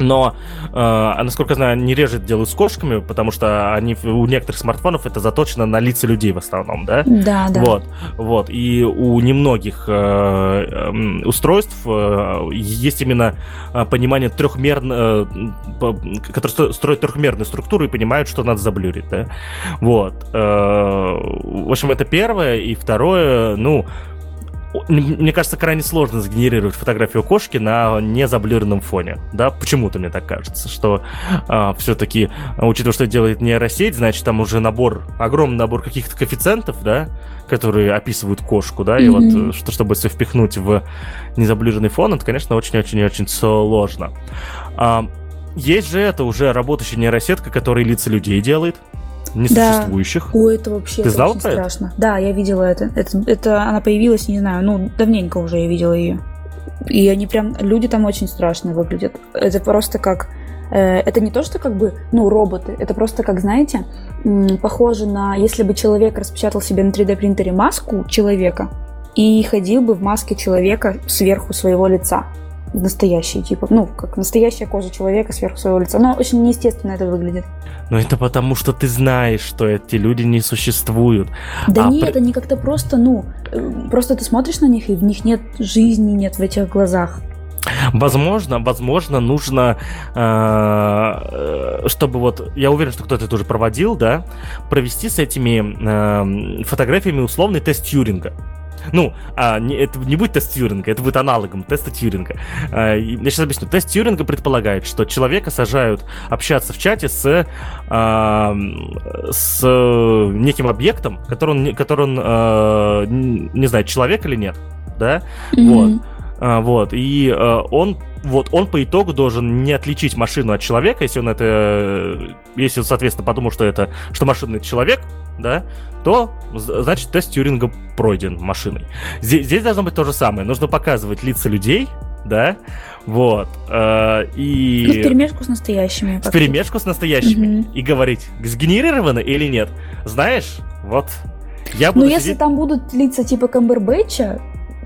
но, э, насколько я знаю, не режет делают с кошками, потому что они у некоторых смартфонов это заточено на лица людей в основном, да? Да, да. Вот, вот. И у немногих э, э, устройств э, есть именно э, понимание трехмерно, э, которые строят трехмерную структуру и понимают, что надо заблюрить, да? Вот. Э, в общем, это первое. И второе, ну, мне кажется, крайне сложно сгенерировать фотографию кошки на незаблюренном фоне. Да, почему-то мне так кажется, что а, все-таки, учитывая, что делает нейросеть, значит, там уже набор, огромный набор каких-то коэффициентов, да, которые описывают кошку, да, mm-hmm. и вот что, чтобы все впихнуть в незаблюренный фон, это, конечно, очень-очень-очень сложно. А, есть же это уже работающая нейросетка, которая лица людей делает несуществующих. Да. Ой, это вообще Ты знала очень про страшно. Это? Да, я видела это. это. Это она появилась, не знаю, ну, давненько уже я видела ее. И они прям, люди там очень страшно выглядят. Это просто как э, это не то, что как бы, ну, роботы, это просто, как, знаете, похоже на, если бы человек распечатал себе на 3D принтере маску человека и ходил бы в маске человека сверху своего лица настоящий, типа, ну, как настоящая кожа человека сверху своего лица. Но очень неестественно это выглядит. Но это потому, что ты знаешь, что эти люди не существуют. Да а нет, при... они как-то просто, ну, э, просто ты смотришь на них, и в них нет жизни, нет в этих глазах. Возможно, возможно, нужно, э, чтобы вот, я уверен, что кто-то это уже проводил, да, провести с этими э, фотографиями условный тест Тьюринга. Ну, а, не, это не будет тест Тьюринга, это будет аналогом теста Тьюринга. А, я сейчас объясню. Тест Тьюринга предполагает, что человека сажают общаться в чате с, а, с неким объектом, который он, который он а, не знаю, человек или нет. Да? Mm-hmm. Вот. А, вот, и а, он вот он по итогу должен не отличить машину от человека, если он это, если он, соответственно, подумал, что это, что машина это человек, да, то значит тест Тьюринга пройден машиной. Здесь, здесь должно быть то же самое. Нужно показывать лица людей, да, вот, э, и... Ну, в перемешку с настоящими. В перемешку с настоящими. Угу. И говорить, сгенерировано или нет. Знаешь, вот, я буду Ну, сидеть... если там будут лица типа Камбербэтча,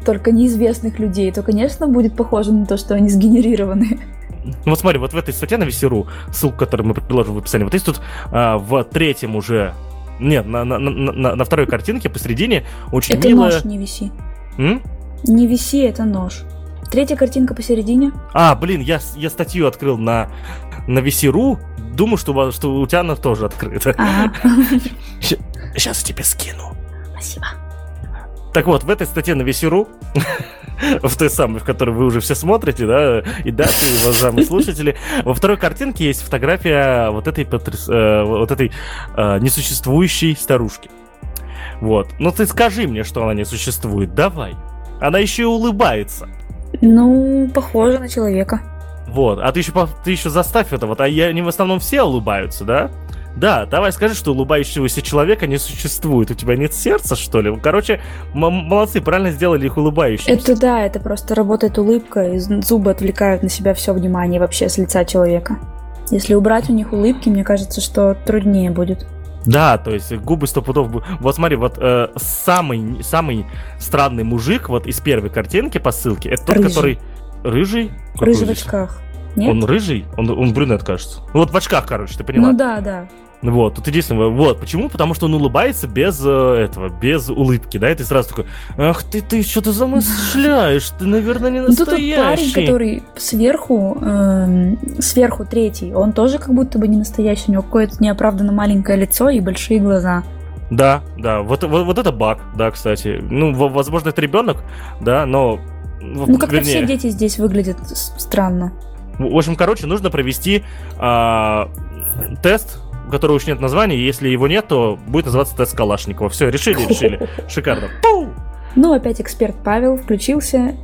только неизвестных людей, то, конечно, будет похоже на то, что они сгенерированы. Ну вот смотри, вот в этой статье на Весеру, ссылку, которую мы приложим в описании, вот есть тут а, в третьем уже, нет, на, на, на, на второй картинке посередине очень это милая... нож, не виси. М? Не виси, это нож. Третья картинка посередине. А, блин, я, я статью открыл на, на Весеру, думаю, что, что у тебя она тоже открыта. Ага. [LAUGHS] Сейчас тебе скину. Спасибо. Так вот, в этой статье на Весеру, [LAUGHS] в той самой, в которой вы уже все смотрите, да, и дальше, уважаемые слушатели, во второй картинке есть фотография вот этой, потряс... э, вот этой э, несуществующей старушки. Вот. Ну ты скажи мне, что она не существует, давай. Она еще и улыбается. Ну, похоже на человека. Вот, а ты еще, ты еще заставь это, вот, а они в основном все улыбаются, да? Да, давай скажи, что улыбающегося человека не существует. У тебя нет сердца, что ли? Короче, молодцы, правильно сделали их улыбающимися. Это да, это просто работает улыбка, и зубы отвлекают на себя все внимание вообще с лица человека. Если убрать у них улыбки, мне кажется, что труднее будет. Да, то есть губы сто пудов. Вот смотри, вот э, самый самый странный мужик вот из первой картинки по ссылке, это тот, рыжий. который рыжий. Рыжий в очках. Нет? Он рыжий, он, он брюнет, кажется. Вот в очках, короче, ты поняла? Ну да, да. Вот, тут единственное, вот, почему? Потому что он улыбается без э, этого, без улыбки, да, и ты сразу такой, ах ты, ты что-то замышляешь, [LAUGHS] ты, наверное, не настоящий. Ну, тут парень, который сверху, э, сверху третий, он тоже как будто бы не настоящий, у него какое-то неоправданно маленькое лицо и большие глаза. Да, да, вот, вот, вот это баг, да, кстати. Ну, возможно, это ребенок, да, но Ну, как-то Вернее... все дети здесь выглядят странно. В общем, короче, нужно провести э, тест, у которого уж нет названия. Если его нет, то будет называться тест Калашникова. Все, решили, решили. [LAUGHS] Шикарно. Ну, опять эксперт Павел включился.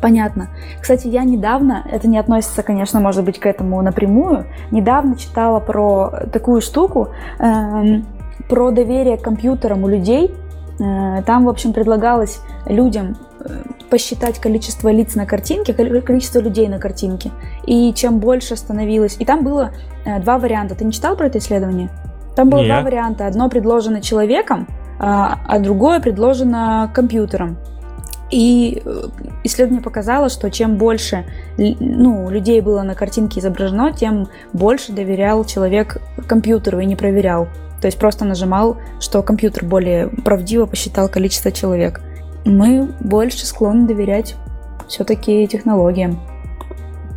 Понятно. Кстати, я недавно, это не относится, конечно, может быть, к этому напрямую, недавно читала про такую штуку, э, про доверие к компьютерам у людей. Э, там, в общем, предлагалось людям э, посчитать количество лиц на картинке, количество людей на картинке. И чем больше становилось... И там было э, два варианта. Ты не читал про это исследование? Там было Нет. два варианта. Одно предложено человеком, а, а другое предложено компьютером. И э, исследование показало, что чем больше ну, людей было на картинке изображено, тем больше доверял человек компьютеру и не проверял. То есть просто нажимал, что компьютер более правдиво посчитал количество человек. Мы больше склонны доверять все-таки технологиям,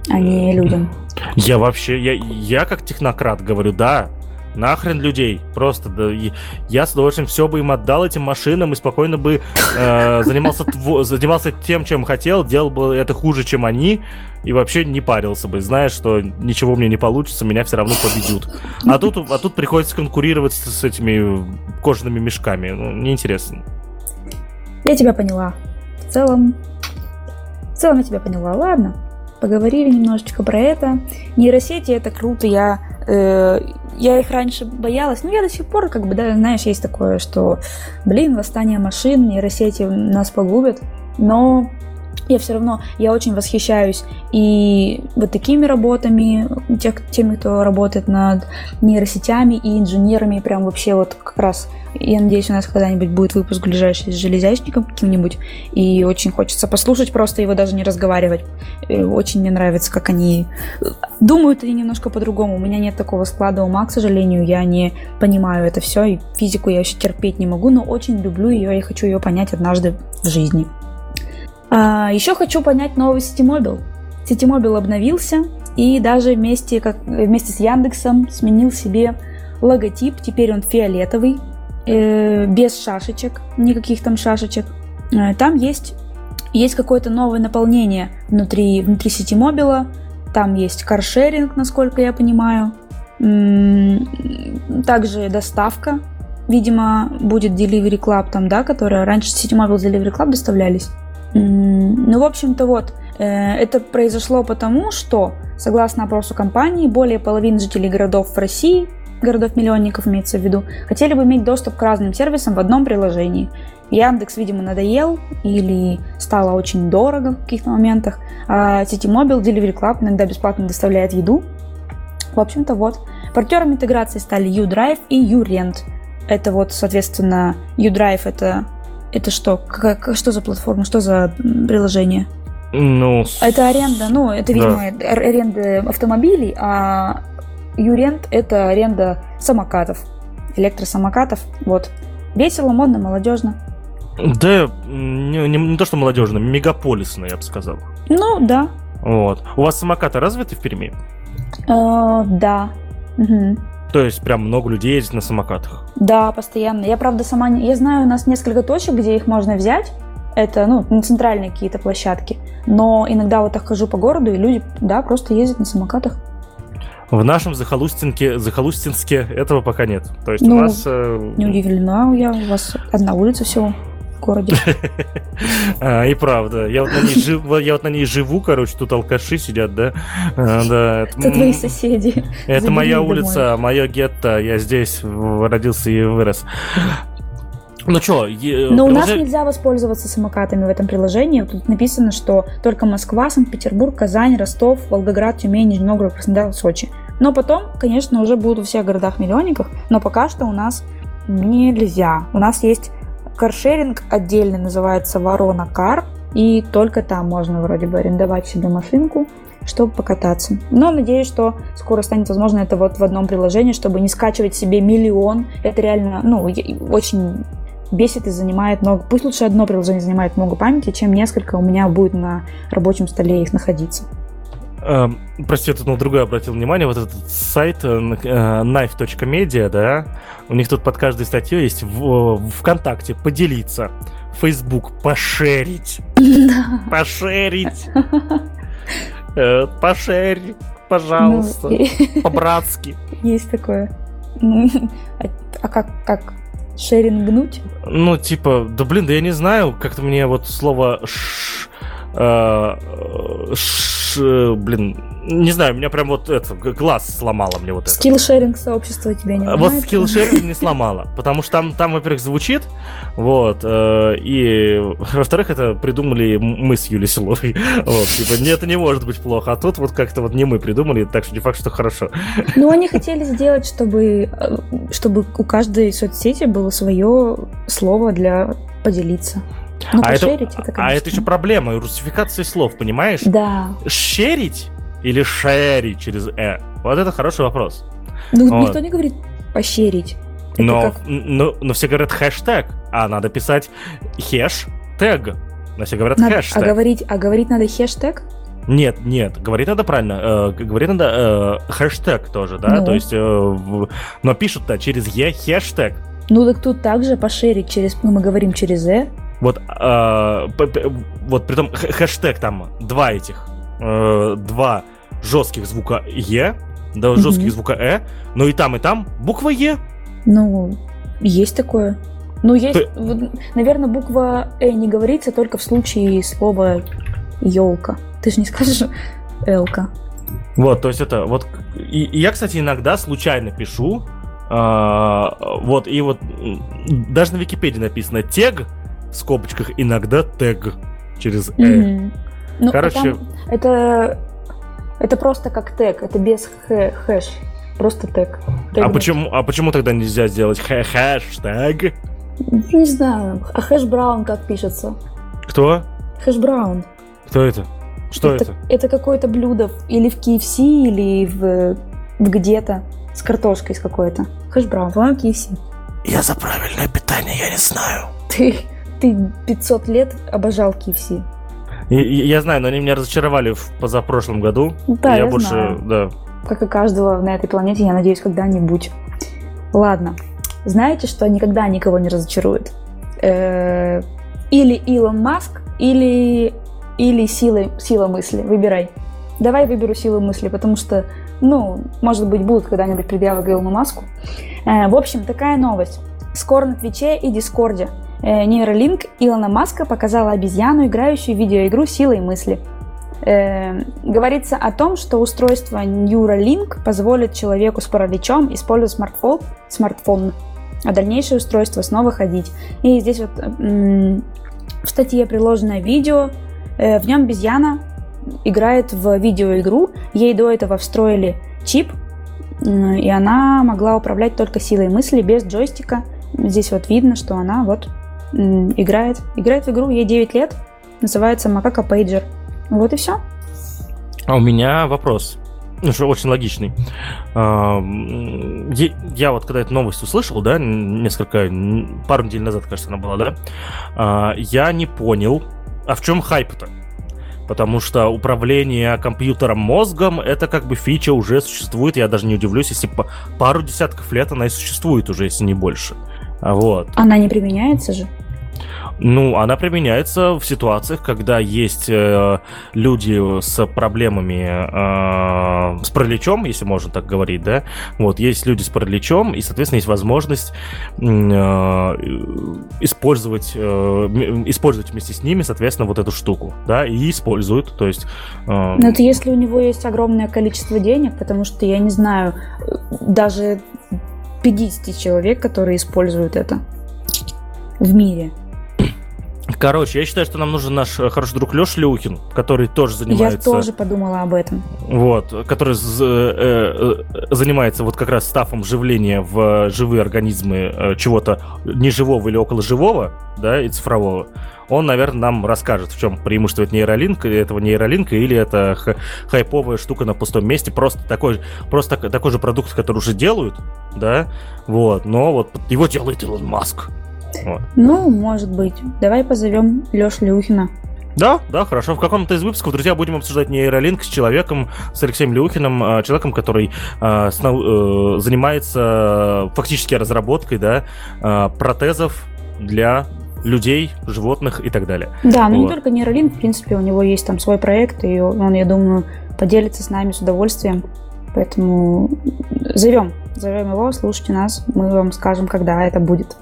а не людям. [CLEARS THROAT] Я вообще, я, я как технократ говорю, да, Нахрен людей. Просто да, я с удовольствием все бы им отдал этим машинам и спокойно бы э, [LAUGHS] занимался, занимался тем, чем хотел, делал бы это хуже, чем они, и вообще не парился бы, зная, что ничего мне не получится, меня все равно победят. А тут, а тут приходится конкурировать с, с этими кожаными мешками. Ну, неинтересно. Я тебя поняла. В целом... В целом я тебя поняла. Ладно, поговорили немножечко про это. Нейросети это круто, я э, я их раньше боялась, но я до сих пор, как бы, да, знаешь, есть такое, что, блин, восстание машин, нейросети нас погубят, но я все равно, я очень восхищаюсь и вот такими работами, тех, теми, кто работает над нейросетями и инженерами, прям вообще вот как раз, я надеюсь, у нас когда-нибудь будет выпуск ближайший с железячником каким-нибудь, и очень хочется послушать, просто его даже не разговаривать. Э, очень мне нравится, как они думают они немножко по-другому. У меня нет такого склада ума, к сожалению, я не понимаю это все, и физику я еще терпеть не могу, но очень люблю ее и хочу ее понять однажды в жизни. А, еще хочу понять новый Ситимобил. Ситимобил обновился и даже вместе, как, вместе с Яндексом сменил себе логотип. Теперь он фиолетовый, э, без шашечек, никаких там шашечек. Э, там есть, есть какое-то новое наполнение внутри, внутри Ситимобила. Там есть каршеринг, насколько я понимаю. Также доставка. Видимо, будет Delivery Club там, да, которая раньше Ситимобил Delivery Club доставлялись. Ну, в общем-то, вот, э, это произошло потому, что, согласно опросу компании, более половины жителей городов в России, городов-миллионников имеется в виду, хотели бы иметь доступ к разным сервисам в одном приложении. Яндекс, видимо, надоел или стало очень дорого в каких-то моментах. А Mobile, Delivery Club иногда бесплатно доставляет еду. В общем-то, вот. Партнерами интеграции стали U-Drive и U-Rent. Это вот, соответственно, U-Drive это это что? Как, что за платформа? Что за приложение? Ну... Это аренда, ну, это, видимо, да. аренда автомобилей, а Юрент – это аренда самокатов, электросамокатов. Вот. Весело, модно, молодежно. Да, не, не, не то, что молодежно, мегаполисно, я бы сказал. Ну, да. Вот. У вас самокаты развиты в Перми? Э, да. Угу. То есть прям много людей ездит на самокатах? Да, постоянно. Я, правда, сама... Не... Я знаю, у нас несколько точек, где их можно взять. Это, ну, на центральные какие-то площадки. Но иногда вот так хожу по городу, и люди, да, просто ездят на самокатах. В нашем Захолустинке, Захолустинске этого пока нет. То есть ну, у нас... Э... Не удивлена я, у вас одна улица всего городе. [LAUGHS] А, и правда. Я вот, на ней жив, я вот на ней живу, короче, тут алкаши сидят, да? А, [LAUGHS] да. Это твои соседи. Это моя улица, мое гетто. Я здесь родился и вырос. Ну что, Но у нас нельзя воспользоваться самокатами в этом приложении. Тут написано, что только Москва, Санкт-Петербург, Казань, Ростов, Волгоград, Тюмень, Нижний Новгород, Краснодар, Сочи. Но потом, конечно, уже будут во всех городах-миллионниках, но пока что у нас нельзя. У нас есть Каршеринг отдельно называется Ворона Кар, и только там можно вроде бы арендовать себе машинку, чтобы покататься. Но надеюсь, что скоро станет возможно это вот в одном приложении, чтобы не скачивать себе миллион. Это реально, ну, очень бесит и занимает много. Пусть лучше одно приложение занимает много памяти, чем несколько у меня будет на рабочем столе их находиться. Эм, прости, я тут на другое обратил внимание, вот этот сайт э, э, knife.media, да, у них тут под каждой статьей есть в, в ВКонтакте поделиться. Facebook пошерить. Пошерить. [LAUGHS] Э, Пошерь, пожалуйста. Ну, [LAUGHS] По-братски. Есть такое. Ну, а- А как, как шерингнуть? Ну, типа, да блин, да я не знаю, как-то мне вот слово ш, э, ш- блин, не знаю, меня прям вот это, глаз сломало мне вот это. Skill sharing сообщества тебя не А Вот skill sharing не [LAUGHS] сломало, потому что там, там во-первых, звучит, вот, э, и, во-вторых, это придумали мы с Юлей Силовой, [LAUGHS] вот, типа, не, это не может быть плохо, а тут вот как-то вот не мы придумали, так что не факт, что хорошо. Ну, они хотели сделать, чтобы, э, чтобы у каждой соцсети было свое слово для поделиться. Ну, а, это, пошерить, это, а конечно. это еще проблема, русификация слов, понимаешь? Да. Шерить или шерить через «э»? Вот это хороший вопрос. Ну, Вот. никто не говорит пощерить. Это Но, как- но, но все говорят хэштег, а надо писать хэштег. Но все говорят Надо- а, хэштег. говорить, а говорить надо хэштег? Нет, нет, говорить надо правильно. э, г- говорить надо э, хэштег тоже, да? Ну. То есть, э, в- но пишут-то через «е» хэштег. Ну, так тут также пошерить через... Ну, мы говорим через «э». Вот, э, вот при том хэштег там два этих, э, два жестких звука «е», да, жестких звука «э», но и там, и там буква «е». Ну, есть такое. Ну, есть, Ты- наверное, буква «э» не говорится только в случае слова елка. Ты же не скажешь «элка». Вот, то есть это вот... И, и я, кстати, иногда случайно пишу, а, вот, и вот даже на Википедии написано тег в скобочках, иногда тег через «э». Мгм. Ну, а Короче- там это, это просто как тег, это без хэ- хэш. Просто тег. А Тегнуть. почему, а почему тогда нельзя сделать хэ- хэштег? Не знаю. А хэш браун как пишется? Кто? Хэш браун. Кто это? Что это? Это какое-то блюдо или в KFC, или в, в где-то с картошкой с какой-то. Хэш браун, по-моему, KFC. Я за правильное питание, я не знаю. Ты, ты 500 лет обожал KFC. И- я знаю, но они меня разочаровали в позапрошлом году. Да, я, я больше, знаю. да. Как и каждого на этой планете, я надеюсь, когда-нибудь. Ладно. Знаете, что никогда никого не разочарует? Э, Или Илон Маск, или, или сила, сила мысли. Выбирай. Давай выберу силу мысли, потому что, ну, может быть, будут когда-нибудь предъявы к Илону Маску. Э, В общем, такая новость. Скоро на Твиче и Дискорде Neuralink Илона Маска показала обезьяну, играющую в видеоигру силой мысли. Э, говорится о том, что устройство Neuralink позволит человеку с параличом использовать смартфон, смартфон, а дальнейшее устройство снова ходить. И здесь вот м, в статье приложено видео, э, в нем обезьяна играет в видеоигру, ей до этого встроили чип, м, и она могла управлять только силой мысли без джойстика. Здесь вот видно, что она вот играет, играет в игру, ей 9 лет, называется Макака Пейджер. Вот и все. А у меня вопрос. Ну, что очень логичный. А, Я вот когда эту новость услышал, да, несколько, пару недель назад, кажется, она была, да, а, я не понял, а в чем хайп-то? Потому что управление компьютером мозгом это как бы фича уже существует. Я даже не удивлюсь, если пару десятков лет она и существует уже, если не больше. А Вот. Она не применяется же. Ну, она применяется в ситуациях, когда есть э, люди с проблемами, э, с параличом, если можно так говорить, да. Вот, есть люди с параличом, и, соответственно, есть возможность э, использовать, э, использовать вместе с ними, соответственно, вот эту штуку, да, и используют, то есть... э, Но это если у него есть огромное количество денег, потому что я не знаю, даже 50 человек, которые используют это в мире. Короче, я считаю, что нам нужен наш э, хороший друг Леша Люхин, который тоже занимается... Я тоже подумала об этом. Вот, который з- э, э, занимается вот как раз стафом вживления в живые организмы э, чего-то неживого или около живого, да, и цифрового. Он, наверное, нам расскажет, в чем преимущество этого нейролинка, этого нейролинка, или это хайповая штука на пустом месте, просто такой, просто так- такой же продукт, который уже делают, да, вот, но вот его делает Илон Маск. Вот. Ну, может быть. Давай позовем Лешу Люхина. Да, да, хорошо. В каком-то из выпусков, друзья, будем обсуждать нейролинк с человеком, с Алексеем Люхиным, э, человеком, который э, с нау- э, занимается фактически разработкой, да, э, протезов для людей, животных и так далее. Да, но вот. не только нейролин, в принципе, у него есть там свой проект, и он, я думаю, поделится с нами с удовольствием. Поэтому зовем, зовем его, слушайте нас, мы вам скажем, когда это будет.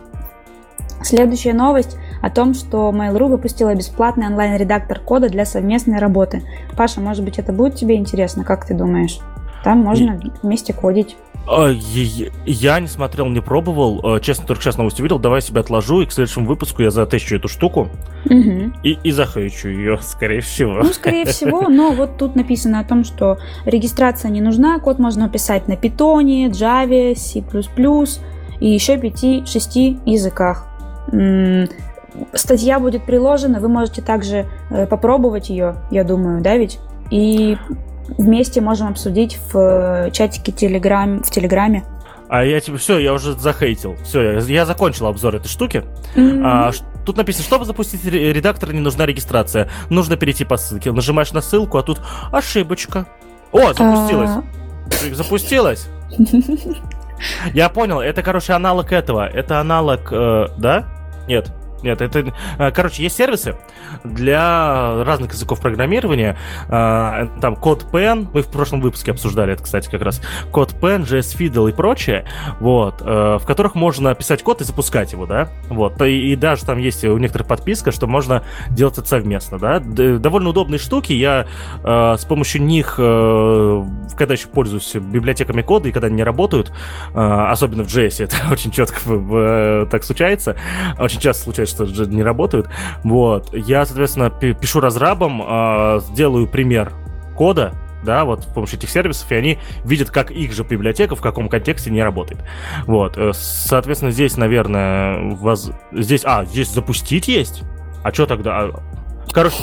Следующая новость о том, что Mail.ru выпустила бесплатный онлайн-редактор кода для совместной работы. Паша, может быть, это будет тебе интересно, как ты думаешь? Там можно и... вместе кодить. А, я не смотрел, не пробовал. А, честно, только сейчас новость увидел. Давай себя отложу, и к следующему выпуску я затещу эту штуку угу. и, и захейчу ее, [LAUGHS] скорее всего. Ну, скорее всего, [LAUGHS] но вот тут написано о том, что регистрация не нужна. Код можно писать на Python, Java, C++ и еще 5-6 языках. Статья будет приложена, вы можете также э, попробовать ее, я думаю, да ведь? И вместе можем обсудить в э, чатике Телеграм, в Телеграме. А я типа, все, я уже захейтил. Все, я, я закончил обзор этой штуки. Mm-hmm. А, тут написано, чтобы запустить редактор, не нужна регистрация. Нужно перейти по ссылке. Нажимаешь на ссылку, а тут ошибочка. О, запустилась. А... Запустилась. [LAUGHS] Я понял, это, короче, аналог этого. Это аналог, э, да? Нет. Нет, это... Э, короче, есть сервисы для разных языков программирования. Э, там код Pen, мы в прошлом выпуске обсуждали это, кстати, как раз. Код Pen, JS Fiddle и прочее, вот, э, в которых можно писать код и запускать его, да, вот. И даже там есть у некоторых подписка, что можно делать это совместно, да. Довольно удобные штуки, я с помощью них, когда еще пользуюсь библиотеками кода и когда они не работают, особенно в JS, [LAUGHS] это очень четко так случается, очень часто случается, что же не работают. Вот. Я, соответственно, пишу разрабам, э, делаю пример кода, да, вот с помощью этих сервисов, и они видят, как их же библиотека в каком контексте не работает. Вот, э, соответственно, здесь, наверное, воз... здесь, а, здесь запустить есть? А что тогда? А, короче,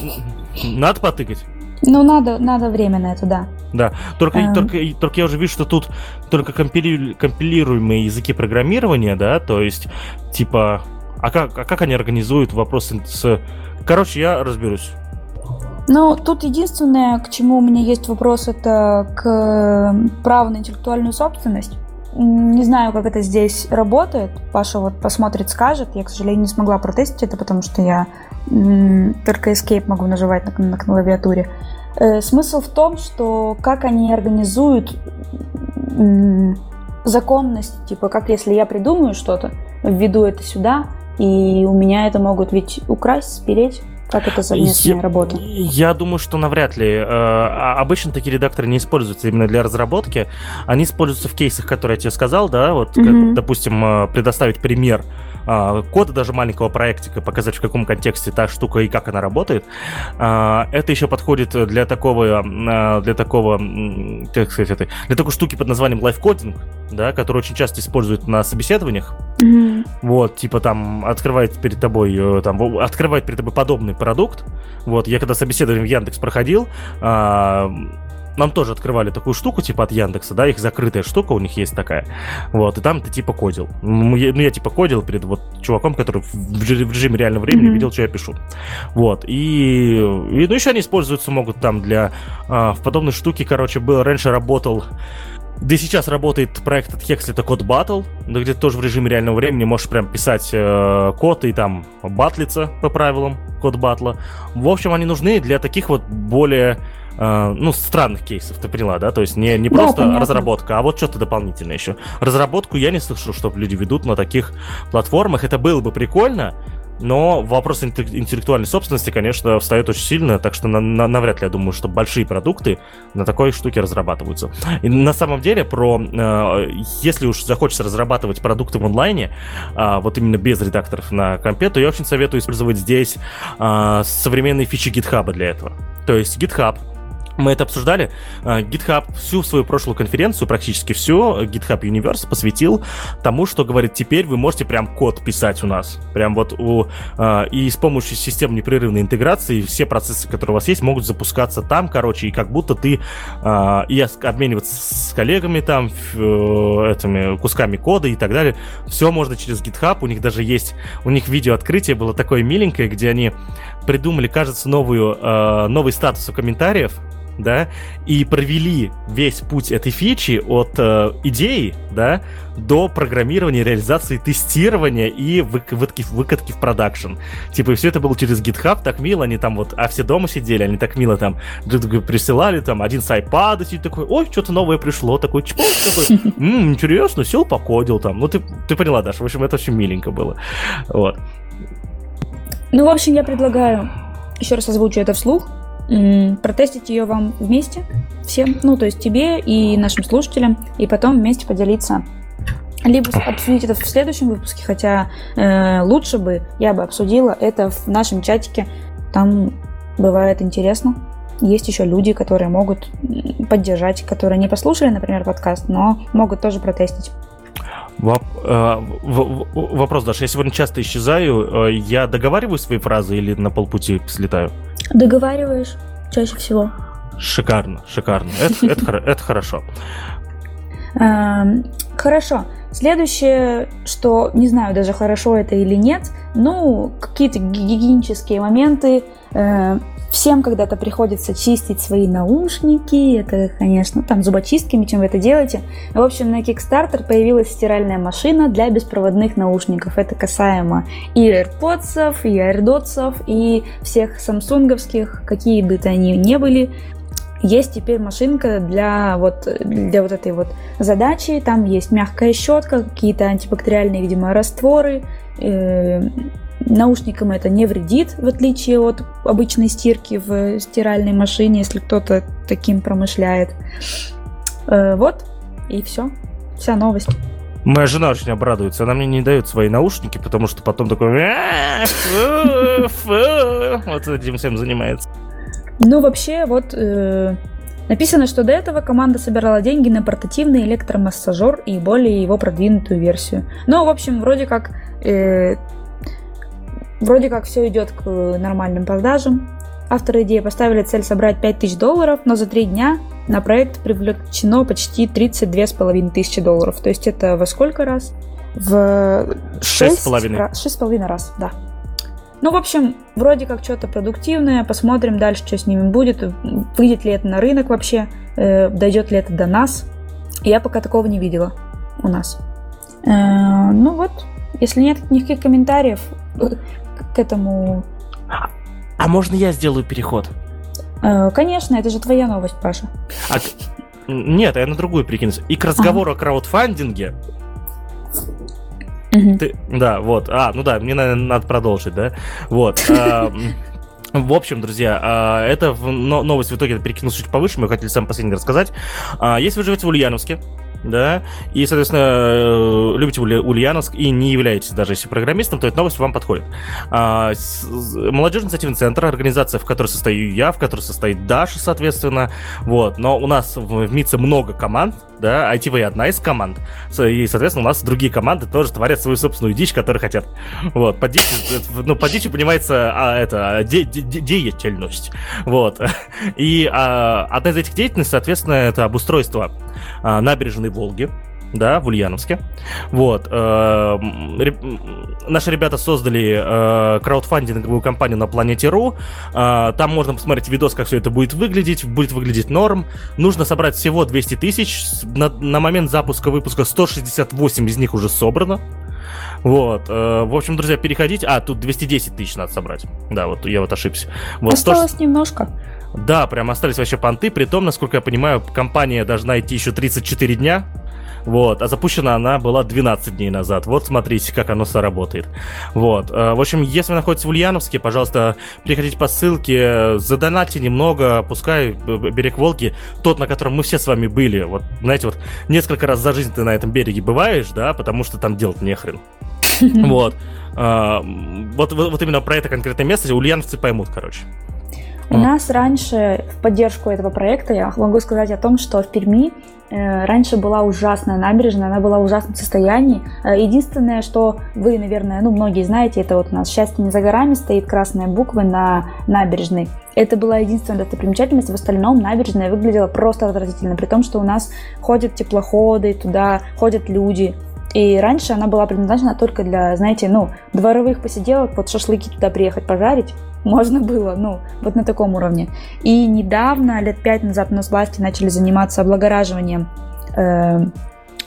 надо потыкать. Ну, надо, надо время на это, да. Да, только, um... только, только я уже вижу, что тут только компили... компилируемые языки программирования, да, то есть, типа, а как, а как они организуют вопросы с... Короче, я разберусь. Ну, тут единственное, к чему у меня есть вопрос, это к праву на интеллектуальную собственность. Не знаю, как это здесь работает. Паша вот посмотрит, скажет. Я, к сожалению, не смогла протестить это, потому что я только Escape могу нажимать на, на, на клавиатуре. Э, смысл в том, что как они организуют законность, типа, как если я придумаю что-то, введу это сюда, и у меня это могут ведь украсть, спереть. Как это совместная я, работа? Я думаю, что навряд ли. Э, а обычно такие редакторы не используются именно для разработки. Они используются в кейсах, которые я тебе сказал, да, вот, mm-hmm. как, допустим, э, предоставить пример а, кода даже маленького проектика, показать в каком контексте та штука и как она работает. А, это еще подходит для такого, а, для такого, как сказать, это, для такой штуки под названием лайфкодинг, да, который очень часто используют на собеседованиях. Mm-hmm. Вот, типа там открывает перед тобой, э, там, открывает перед тобой подобный продукт. Вот, я когда собеседование в Яндекс проходил, нам тоже открывали такую штуку, типа от Яндекса, да, их закрытая штука у них есть такая. Вот, и там ты типа кодил. Ну, я, ну, я типа кодил перед вот чуваком, который в, режиме реального времени mm-hmm. видел, что я пишу. Вот, и, и ну, еще они используются могут там для... А, в подобной штуке, короче, был, раньше работал да и сейчас работает проект от Hex, это код Battle, да, где ты тоже в режиме реального времени можешь прям писать э, код и там батлиться по правилам код батла. В общем, они нужны для таких вот более э, ну, странных кейсов, ты поняла, да? То есть не, не просто да, разработка, а вот что-то дополнительное еще. Разработку я не слышу, чтобы люди ведут на таких платформах. Это было бы прикольно, но вопрос интеллектуальной собственности, конечно, встает очень сильно, так что на, на, навряд ли я думаю, что большие продукты на такой штуке разрабатываются. И на самом деле, про э, если уж захочется разрабатывать продукты в онлайне, э, вот именно без редакторов на компе, то я очень советую использовать здесь э, современные фичи GitHub для этого. То есть GitHub мы это обсуждали. А, GitHub всю свою прошлую конференцию, практически всю, GitHub Universe посвятил тому, что говорит, теперь вы можете прям код писать у нас. Прям вот у... А, и с помощью систем непрерывной интеграции все процессы, которые у вас есть, могут запускаться там, короче, и как будто ты а, и обмениваться с коллегами там, этими кусками кода и так далее. Все можно через GitHub. У них даже есть... У них видео открытие было такое миленькое, где они придумали, кажется, новую, новый статус у комментариев, да, и провели весь путь этой фичи от э, идеи, да, до программирования, реализации, тестирования и выкатки, выкатки в продакшн. Типа, и все это было через GitHub, так мило, они там вот, а все дома сидели, они так мило там присылали, там, один с iPad, сидит такой, ой, что-то новое пришло, такой, чпок, такой, м-м, интересно, сел, покодил там. Ну, ты, ты поняла, Даша, в общем, это очень миленько было. Вот. Ну, в общем, я предлагаю, еще раз озвучу это вслух, протестить ее вам вместе, всем, ну, то есть тебе и нашим слушателям, и потом вместе поделиться либо обсудить это в следующем выпуске, хотя э, лучше бы я бы обсудила это в нашем чатике. Там бывает интересно. Есть еще люди, которые могут поддержать, которые не послушали, например, подкаст, но могут тоже протестить. Воп, э, вопрос, Даша, я сегодня часто исчезаю. Э, я договариваю свои фразы или на полпути слетаю? Договариваешь чаще всего. Шикарно, шикарно. Это, [LAUGHS] это, это хорошо. Эм, хорошо. Следующее, что не знаю даже хорошо это или нет, ну, какие-то гигиенические моменты. Э, всем когда-то приходится чистить свои наушники, это, конечно, там зубочистками, чем вы это делаете. В общем, на Kickstarter появилась стиральная машина для беспроводных наушников. Это касаемо и AirPods, и AirDots, и всех самсунговских, какие бы то они ни были. Есть теперь машинка для вот, для вот этой вот задачи. Там есть мягкая щетка, какие-то антибактериальные, видимо, растворы. Э, наушникам это не вредит, в отличие от обычной стирки в стиральной машине, если кто-то таким промышляет. Э, вот, и все. Вся новость. Моя жена очень обрадуется. Она мне не дает свои наушники, потому что потом такой... Вот этим всем занимается. Ну, вообще, вот э, написано, что до этого команда собирала деньги на портативный электромассажер и более его продвинутую версию. Ну, в общем, вроде как, э, вроде как все идет к нормальным продажам. Авторы идеи поставили цель собрать 5000 долларов, но за три дня на проект привлечено почти 32,5 тысячи долларов. То есть это во сколько раз? В 6,5 6 раз, да. Ну, в общем, вроде как что-то продуктивное, посмотрим дальше, что с ними будет, выйдет ли это на рынок вообще, э, дойдет ли это до нас. Я пока такого не видела у нас. Э, ну вот, если нет никаких комментариев э, к этому... А можно я сделаю переход? Э, конечно, это же твоя новость, Паша. А, нет, я на другую прикинусь. И к разговору ага. о краудфандинге Угу. Ты, да, вот. А, ну да, мне, наверное, надо продолжить, да? Вот. [LAUGHS] В общем, друзья, а, это новость в итоге перекинулась чуть повыше, мы хотели сам последний рассказать. А, если вы живете в Ульяновске, да, и, соответственно, э, любите Ульяновск и не являетесь даже если программистом, то эта новость вам подходит. А, молодежный инициативный центр, организация, в которой состою я, в которой состоит Даша, соответственно, вот, но у нас в МИЦе много команд, да, ITV одна из команд, и, соответственно, у нас другие команды тоже творят свою собственную дичь, которую хотят. Вот, под дичь, ну, под дичью понимается, а, это, де, де, деятельность, вот. [LAUGHS] И а, одна из этих деятельностей, соответственно, это обустройство а, набережной Волги, да, в Ульяновске. Вот. Э, наши ребята создали э, краудфандинговую компанию на Планете.ру. Э, там можно посмотреть видос, как все это будет выглядеть. Будет выглядеть норм. Нужно собрать всего 200 тысяч. На, на момент запуска выпуска 168 из них уже собрано. Вот. Э, в общем, друзья, переходите. А, тут 210 тысяч надо собрать. Да, вот я вот ошибся. Вот, Осталось 100... немножко. Да, прям остались вообще понты. При том, насколько я понимаю, компания должна идти еще 34 дня. Вот, а запущена она была 12 дней назад. Вот смотрите, как оно все работает. Вот, э, в общем, если вы находитесь в Ульяновске, пожалуйста, переходите по ссылке, задонатьте немного, пускай берег Волги, тот, на котором мы все с вами были. Вот, знаете, вот несколько раз за жизнь ты на этом береге бываешь, да, потому что там делать нехрен. [LAUGHS] Вот. Э, вот, вот именно про это конкретное место ульяновцы поймут, короче. У нас раньше в поддержку этого проекта я могу сказать о том, что в Перми э, раньше была ужасная набережная, она была в ужасном состоянии. Э, единственное, что вы, наверное, ну, многие знаете, это вот у нас «Счастье не за горами» стоит красная буква на набережной. Это была единственная достопримечательность, в остальном набережная выглядела просто отвратительно, при том, что у нас ходят теплоходы, туда ходят люди. И раньше она была предназначена только для, знаете, ну, дворовых посиделок, вот шашлыки туда приехать пожарить, [LAUGHS] можно было, ну, вот на таком уровне. И недавно, лет пять назад, у нас власти начали заниматься облагораживанием э,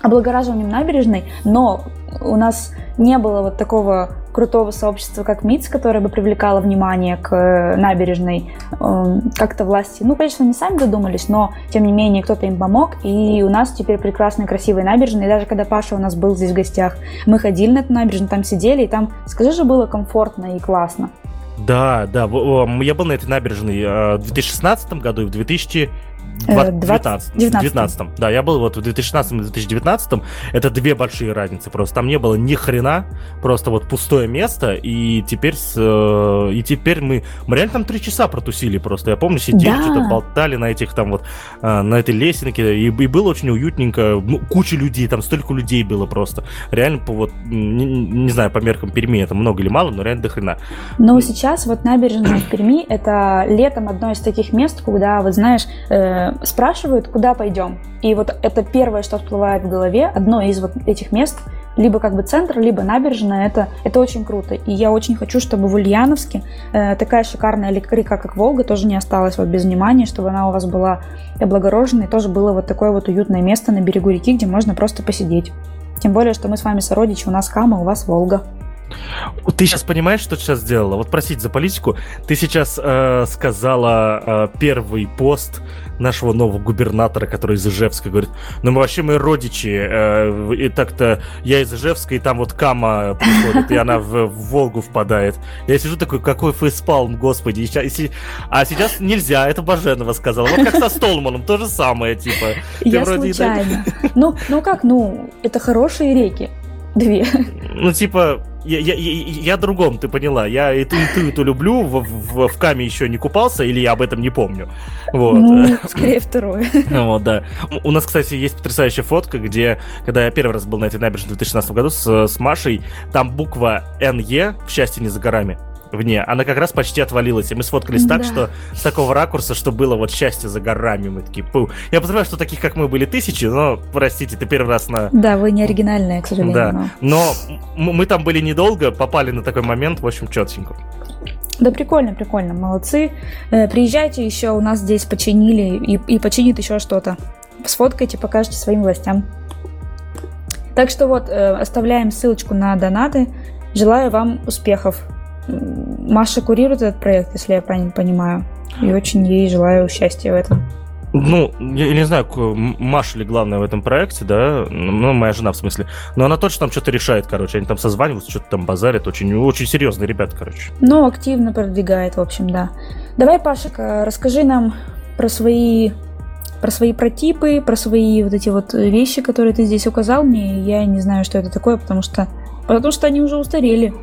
облагораживанием набережной, но у нас не было вот такого крутого сообщества, как МИЦ, которое бы привлекало внимание к э, набережной. Эм, как-то власти, ну, конечно, не сами додумались, но, тем не менее, кто-то им помог, и у нас теперь прекрасные, красивые набережные. И даже когда Паша у нас был здесь в гостях, мы ходили на эту набережную, там сидели, и там, скажи же, было комфортно и классно. Да, да, я был на этой набережной э, в 2016 году и в 2000 20, 19. Да, я был вот в 2016 и 2019. Это две большие разницы просто. Там не было ни хрена, просто вот пустое место. И теперь, с, э, и теперь мы, мы реально там три часа протусили просто. Я помню, сидели, да. что-то болтали на этих там вот, э, на этой лесенке. И, и было очень уютненько. Ну, куча людей, там столько людей было просто. Реально, по, вот, не, не знаю, по меркам Перми это много или мало, но реально до хрена. Но сейчас вот набережная в Перми это летом одно из таких мест, куда, вот знаешь, э, спрашивают, куда пойдем. И вот это первое, что всплывает в голове, одно из вот этих мест, либо как бы центр, либо набережная, это, это очень круто. И я очень хочу, чтобы в Ульяновске э, такая шикарная река, как Волга, тоже не осталась вот без внимания, чтобы она у вас была облагорожена, и тоже было вот такое вот уютное место на берегу реки, где можно просто посидеть. Тем более, что мы с вами сородичи, у нас Кама, у вас Волга. Ты сейчас понимаешь, что ты сейчас сделала? Вот просить за политику. Ты сейчас э, сказала э, первый пост нашего нового губернатора, который из Ижевска, говорит, ну мы вообще мы родичи, э, и так-то я из Ижевска, и там вот Кама приходит, и она в, в Волгу впадает. Я сижу такой, какой фейспалм, господи. И, и, а сейчас нельзя, это Баженова сказала. Вот как со Столманом, то же самое, типа. Я случайно. [LAUGHS] Ну, ну как, ну, это хорошие реки. Две. Ну, типа, я, я, я, я другом, ты поняла. Я и ту, и ту, и ту люблю. В, в, в Каме еще не купался, или я об этом не помню. Вот. Ну, [LAUGHS] скорее второе. Вот, да. У нас, кстати, есть потрясающая фотка, где, когда я первый раз был на этой набережной в 2016 году с, с Машей, там буква НЕ в счастье не за горами вне, она как раз почти отвалилась. И мы сфоткались да. так, что с такого ракурса, что было вот счастье за горами. Мы такие, пу. Я понимаю, что таких, как мы, были тысячи, но, простите, ты первый раз на... Да, вы не оригинальные, к сожалению. Да, но, но мы там были недолго, попали на такой момент, в общем, четенько. Да, прикольно, прикольно, молодцы. Э, приезжайте еще, у нас здесь починили и, и починит еще что-то. Сфоткайте, покажите своим властям. Так что вот, э, оставляем ссылочку на донаты. Желаю вам успехов. Маша курирует этот проект, если я правильно понимаю. И очень ей желаю счастья в этом. Ну, я, не знаю, Маша ли главная в этом проекте, да, ну, моя жена в смысле, но она точно там что-то решает, короче, они там созваниваются, что-то там базарят, очень, очень серьезные ребята, короче. Ну, активно продвигает, в общем, да. Давай, Пашик, расскажи нам про свои про свои протипы, про свои вот эти вот вещи, которые ты здесь указал мне. Я не знаю, что это такое, потому что потому что они уже устарели.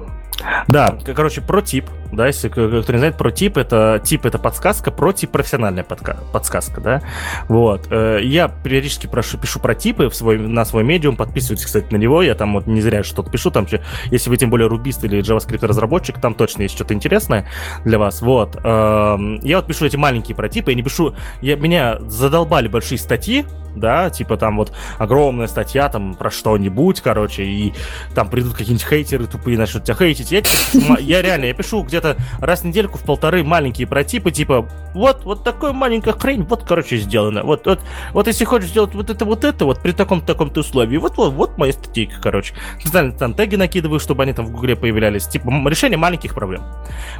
Да, короче, про тип, да, если кто не знает, про тип это тип это подсказка, про тип профессиональная подка, подсказка, да. Вот. Э, я периодически прошу, пишу про типы в свой, на свой медиум, подписывайтесь, кстати, на него, я там вот не зря что-то пишу, там, если вы тем более рубист или JavaScript разработчик, там точно есть что-то интересное для вас, вот. Эм, я вот пишу эти маленькие про типы, я не пишу, я, меня задолбали большие статьи, да, типа там вот огромная статья там про что-нибудь, короче, и там придут какие-нибудь хейтеры тупые, начнут тебя хейтить. Я, [LAUGHS] я реально, я пишу где-то раз в недельку в полторы маленькие протипы, типа, вот, вот такая маленькая хрень, вот, короче, сделано. Вот, вот, вот если хочешь сделать вот это, вот это, вот при таком-то таком-то условии, вот, вот, вот моя статейка, короче. Специально там теги накидываю, чтобы они там в гугле появлялись. Типа, решение маленьких проблем.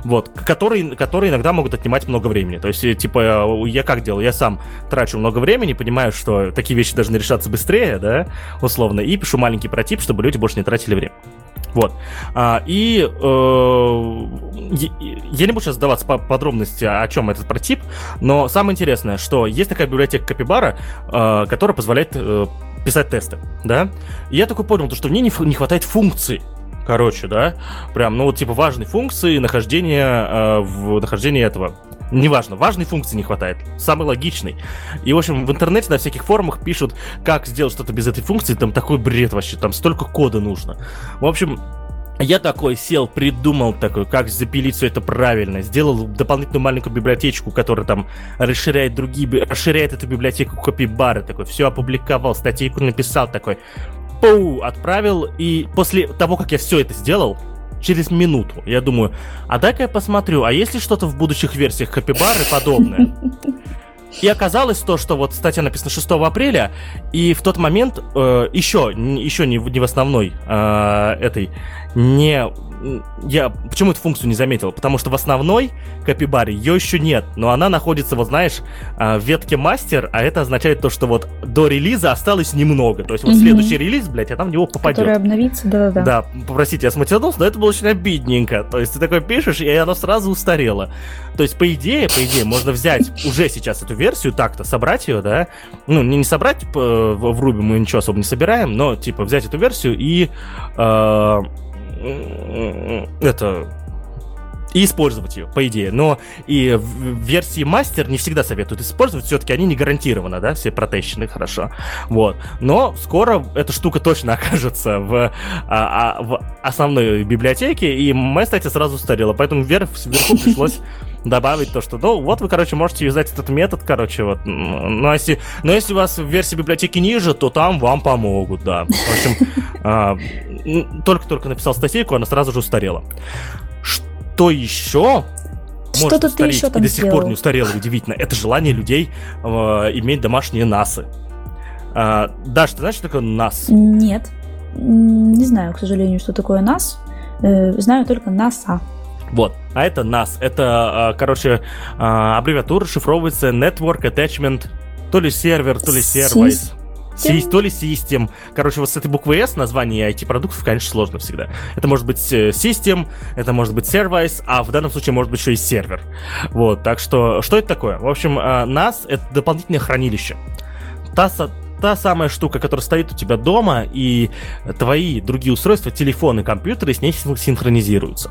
Вот, которые, которые иногда могут отнимать много времени. То есть, э, типа, я как делал? Я сам трачу много времени, понимаю, что такие вещи должны решаться быстрее, да, условно, и пишу маленький протип, чтобы люди больше не тратили время. Вот. А, и э, я не буду сейчас сдаваться по подробности, о чем этот протип, но самое интересное, что есть такая библиотека Капибара, э, которая позволяет э, писать тесты, да. И я такой понял, что мне не, не хватает функций короче, да, прям, ну вот типа важной функции нахождения э, в нахождении этого неважно, важной функции не хватает, самый логичный. И, в общем, в интернете на всяких форумах пишут, как сделать что-то без этой функции, там такой бред вообще, там столько кода нужно. В общем, я такой сел, придумал такой, как запилить все это правильно, сделал дополнительную маленькую библиотечку, которая там расширяет другие, расширяет эту библиотеку копибары, такой, все опубликовал, статейку написал такой, пау, отправил, и после того, как я все это сделал, через минуту, я думаю, а дай-ка я посмотрю, а есть ли что-то в будущих версиях Капибары подобное? И оказалось то, что вот статья написана 6 апреля, и в тот момент э, еще, еще не, не в основной э, этой, не я почему эту функцию не заметил? Потому что в основной капибаре ее еще нет, но она находится, вот знаешь, а, в ветке мастер, а это означает то, что вот до релиза осталось немного. То есть вот угу. следующий релиз, блядь, а там в него попадет. Который обновится, да-да-да. Да, попросите, я смутился, но это было очень обидненько. То есть ты такой пишешь, и оно сразу устарело. То есть, по идее, по идее, можно взять уже сейчас эту версию, так-то собрать ее, да, ну, не, не собрать типа, в Ruby мы ничего особо не собираем, но, типа, взять эту версию и э, это и использовать ее, по идее. Но и в версии мастер не всегда советуют использовать, все-таки они не гарантированы, да, все протещены хорошо. Вот. Но скоро эта штука точно [LAUGHS] окажется в, а, а, в основной библиотеке, и моя статья сразу устарела, поэтому вверх, вверху пришлось добавить то, что, ну, вот вы, короче, можете юзать этот метод, короче, вот. Но если, но если у вас в версии библиотеки ниже, то там вам помогут, да. В общем, [LAUGHS] а, только-только написал статейку, она сразу же устарела. Что еще что может устареть еще там и до сих пор не устарело, удивительно, это желание людей э, иметь домашние НАСы. Э, Даш, ты знаешь, что такое НАС? Нет. Не знаю, к сожалению, что такое НАС. Э, знаю только НАСА. Вот, а это NAS. Это, э, короче, э, аббревиатура шифровывается Network Attachment, то ли сервер, то ли сервис. Си, то ли систем. Короче, вот с этой буквы S название IT-продуктов, конечно, сложно всегда. Это может быть систем, э, это может быть сервис, а в данном случае может быть еще и сервер. Вот, так что, что это такое? В общем, NAS — это дополнительное хранилище. Та, та самая штука, которая стоит у тебя дома, и твои другие устройства, телефоны, компьютеры с ней синхронизируются.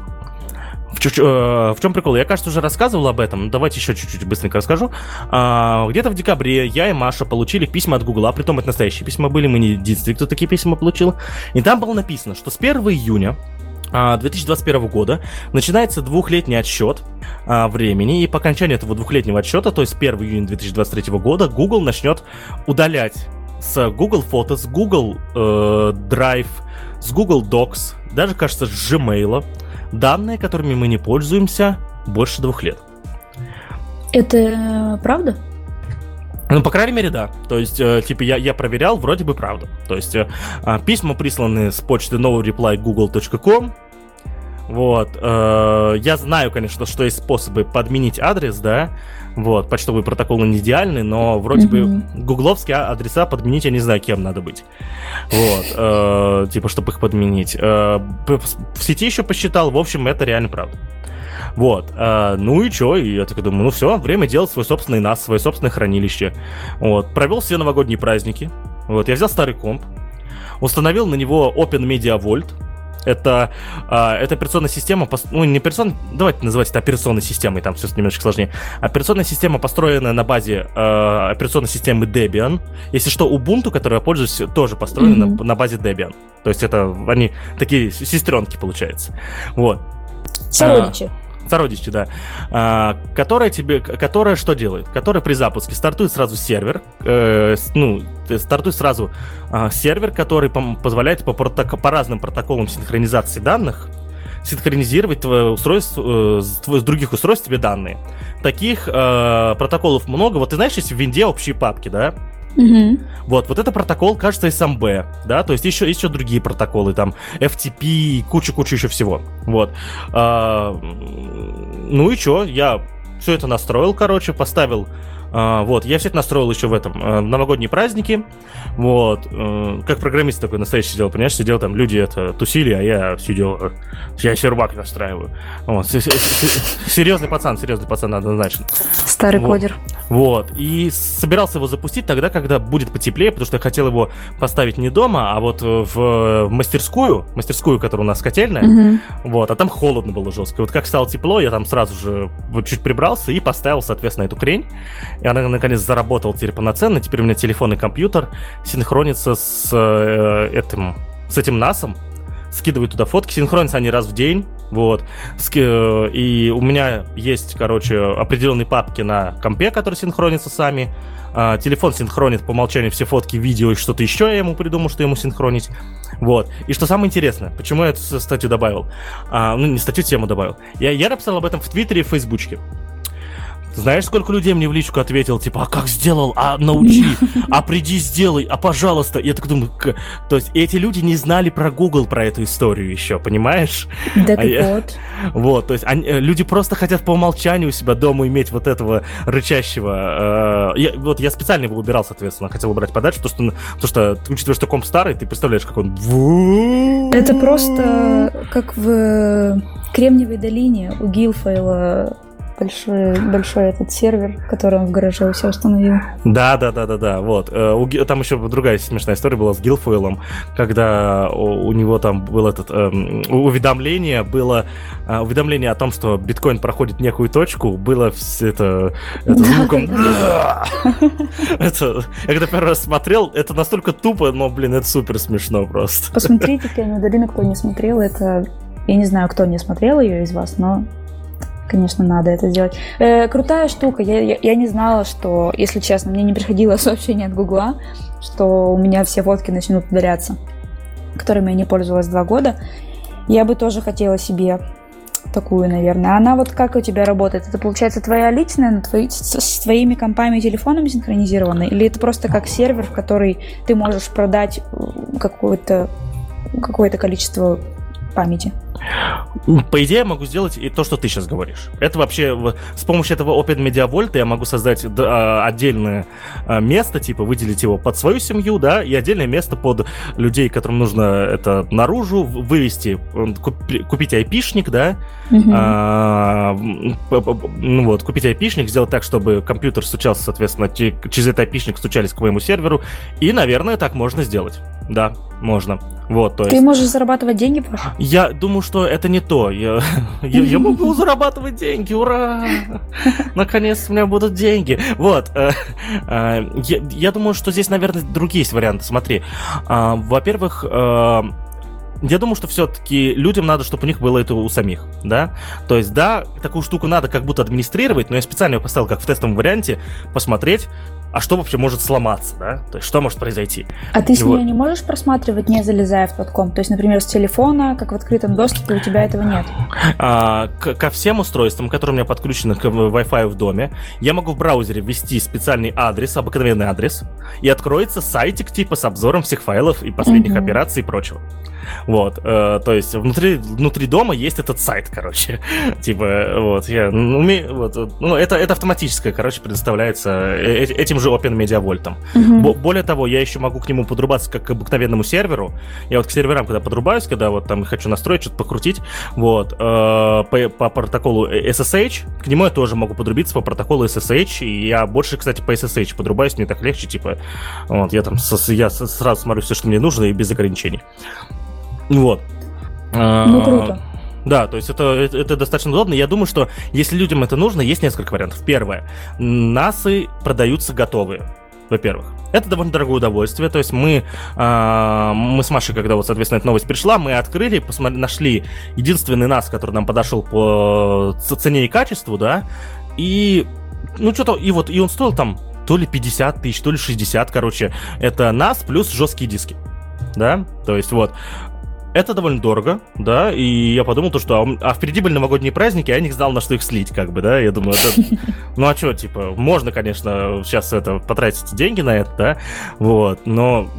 В, чуть, э, в чем прикол? Я, кажется, уже рассказывал об этом. Давайте еще чуть-чуть быстренько расскажу. А, где-то в декабре я и Маша получили письма от Гугла, притом это настоящие письма были, мы не единственные, кто такие письма получил. И там было написано, что с 1 июня 2021 а, года начинается двухлетний отсчет а, времени, и по окончании этого двухлетнего отсчета, то есть 1 июня 2023 года, Google начнет удалять с Google Photos, Google э, Drive, с Google Docs, даже, кажется, с Gmail, данные, которыми мы не пользуемся больше двух лет. Это э, правда? Ну, по крайней мере, да. То есть, э, типа, я, я проверял, вроде бы правда. То есть, э, а, письма присланы с почты novreply.google.com, вот. Э, я знаю, конечно, что есть способы подменить адрес, да. Вот, почтовые протоколы не идеальны, но вроде mm-hmm. бы гугловские адреса подменить, я не знаю, кем надо быть. Вот. Э, типа, чтобы их подменить. Э, в сети еще посчитал, в общем, это реально правда. Вот. Э, ну и что? И я так думаю, ну все, время делать свой собственный нас, свое собственное хранилище. Вот. Провел все новогодние праздники. Вот. Я взял старый комп, установил на него Open Media Vault, это, а, это операционная система, ну не операционная, давайте называть это операционной системой, там все немножко сложнее. Операционная система, построенная на базе э, операционной системы Debian. Если что, Ubuntu, которой я пользуюсь, тоже построена mm-hmm. на, на базе Debian. То есть это они такие сестренки, получается. Вот. Сородичи. А, сородичи, да, а, которая тебе, которая что делает? Которая при запуске стартует сразу сервер, э, ну, стартует сразу э, сервер, который позволяет по, проток- по разным протоколам синхронизации данных синхронизировать твое устройство, э, с других устройств тебе данные. Таких э, протоколов много. Вот ты знаешь, есть в винде общие папки, да? Угу. Вот, вот это протокол, кажется, SMB, да, то есть еще, еще другие протоколы, там, FTP, куча-куча еще всего, вот. А, ну и что, я все это настроил, короче, поставил а, вот, я все это настроил еще в этом, э, новогодние праздники, вот, э, как программист такой настоящий сидел, понимаешь, сидел там, люди это тусили, а я сидел, э, я сервак настраиваю, вот, серьезный пацан, серьезный пацан однозначно. Старый вот. кодер. Вот, и собирался его запустить тогда, когда будет потеплее, потому что я хотел его поставить не дома, а вот в мастерскую, мастерскую, которая у нас котельная, угу. вот, а там холодно было жестко. Вот как стало тепло, я там сразу же вот чуть прибрался и поставил, соответственно, эту хрень. И она наконец заработала теперь полноценно. Теперь у меня телефон и компьютер синхронится с э, этим, с этим насом. Скидываю туда фотки. Синхронятся они раз в день. Вот. И у меня есть, короче, определенные папки на компе, которые синхронятся сами. А, телефон синхронит по умолчанию все фотки, видео и что-то еще я ему придумал, что ему синхронить. Вот. И что самое интересное, почему я эту статью добавил? А, ну, не статью, тему добавил. Я, я написал об этом в Твиттере и в Фейсбучке. Знаешь, сколько людей мне в личку ответил, типа, а как сделал, а научи, [LAUGHS] а приди сделай, а пожалуйста. Я так думаю, к... то есть эти люди не знали про Google, про эту историю еще, понимаешь? Да а я... вот. [LAUGHS] Вот, то есть они, э, люди просто хотят по умолчанию у себя дома иметь вот этого рычащего. Э, я, вот я специально его убирал, соответственно, хотел убрать подальше, потому что, потому что учитывая, что комп старый, ты представляешь, как он... Это [LAUGHS] просто как в Кремниевой долине у Гилфейла большой, большой этот сервер, который он в гараже у себя установил. Да, да, да, да, да. Вот. Э, там еще другая смешная история была с Гилфойлом, когда у него там было этот эм, уведомление, было э, уведомление о том, что биткоин проходит некую точку, было все это, это звуком. [LAUGHS] Это, я когда первый раз смотрел, это настолько тупо, но, блин, это супер смешно просто. Посмотрите Кремниевую долину, кто не смотрел, это я не знаю, кто не смотрел ее из вас, но Конечно, надо это сделать. Э, крутая штука. Я, я, я не знала, что, если честно, мне не приходило [LAUGHS] сообщение от Гугла, что у меня все фотки начнут удаляться, которыми я не пользовалась два года. Я бы тоже хотела себе такую, наверное. Она вот как у тебя работает? Это получается твоя личная, на твои, с, с твоими компами и телефонами синхронизирована? Или это просто как сервер, в который ты можешь продать э, какое-то какое-то количество памяти? По идее, я могу сделать и то, что ты сейчас говоришь. Это вообще с помощью этого Open Media Vault я могу создать да, отдельное а, место, типа выделить его под свою семью, да, и отдельное место под людей, которым нужно это наружу вывести, купить айпишник, да, угу. а, ну вот, купить айпишник, сделать так, чтобы компьютер стучался, соответственно, через этот айпишник стучались к моему серверу, и, наверное, так можно сделать. Да, можно. Вот, то есть... Ты можешь зарабатывать деньги, Паша? Я думаю, что это не то. Я, я, я могу [LAUGHS] зарабатывать деньги, ура! Наконец у меня будут деньги. Вот. Э, э, я, я думаю, что здесь, наверное, другие есть варианты. Смотри. Э, во-первых, я думаю, что все-таки людям надо, чтобы у них было это у самих, да? То есть, да, такую штуку надо как будто администрировать, но я специально ее поставил как в тестовом варианте, посмотреть, а что вообще может сломаться, да? То есть что может произойти? А ты с нее не можешь просматривать, не залезая в тот комп? То есть, например, с телефона, как в открытом доступе, у тебя этого нет? А, к- ко всем устройствам, которые у меня подключены к Wi-Fi в доме, я могу в браузере ввести специальный адрес, обыкновенный адрес, и откроется сайтик типа с обзором всех файлов и последних mm-hmm. операций и прочего. Вот, э, то есть внутри, внутри дома есть этот сайт, короче. [LAUGHS] типа, вот, я ну, умею, вот, ну, это, это автоматическое, короче, предоставляется э, э, этим же Open Media Vault. Угу. Более того, я еще могу к нему подрубаться как к обыкновенному серверу. Я вот к серверам, когда подрубаюсь, когда вот там хочу настроить, что-то покрутить, вот, э, по, по протоколу SSH, к нему я тоже могу подрубиться по протоколу SSH, и я больше, кстати, по SSH подрубаюсь, мне так легче, типа, вот, я там, со, я сразу смотрю все, что мне нужно, и без ограничений. Вот. Ну, круто. Да, то есть это, это, достаточно удобно. Я думаю, что если людям это нужно, есть несколько вариантов. Первое. НАСы продаются готовые во-первых. Это довольно дорогое удовольствие. То есть мы, э, мы с Машей, когда вот, соответственно, эта новость пришла, мы открыли, посмотри, нашли единственный нас, который нам подошел по цене и качеству, да, и ну что-то, и вот, и он стоил там то ли 50 тысяч, то ли 60, короче. Это нас плюс жесткие диски. Да, то есть вот это довольно дорого, да, и я подумал то, что а, а впереди были новогодние праздники, я не знал, на что их слить, как бы, да, я думаю, это, ну а что, типа, можно, конечно, сейчас это потратить деньги на это, да, вот, но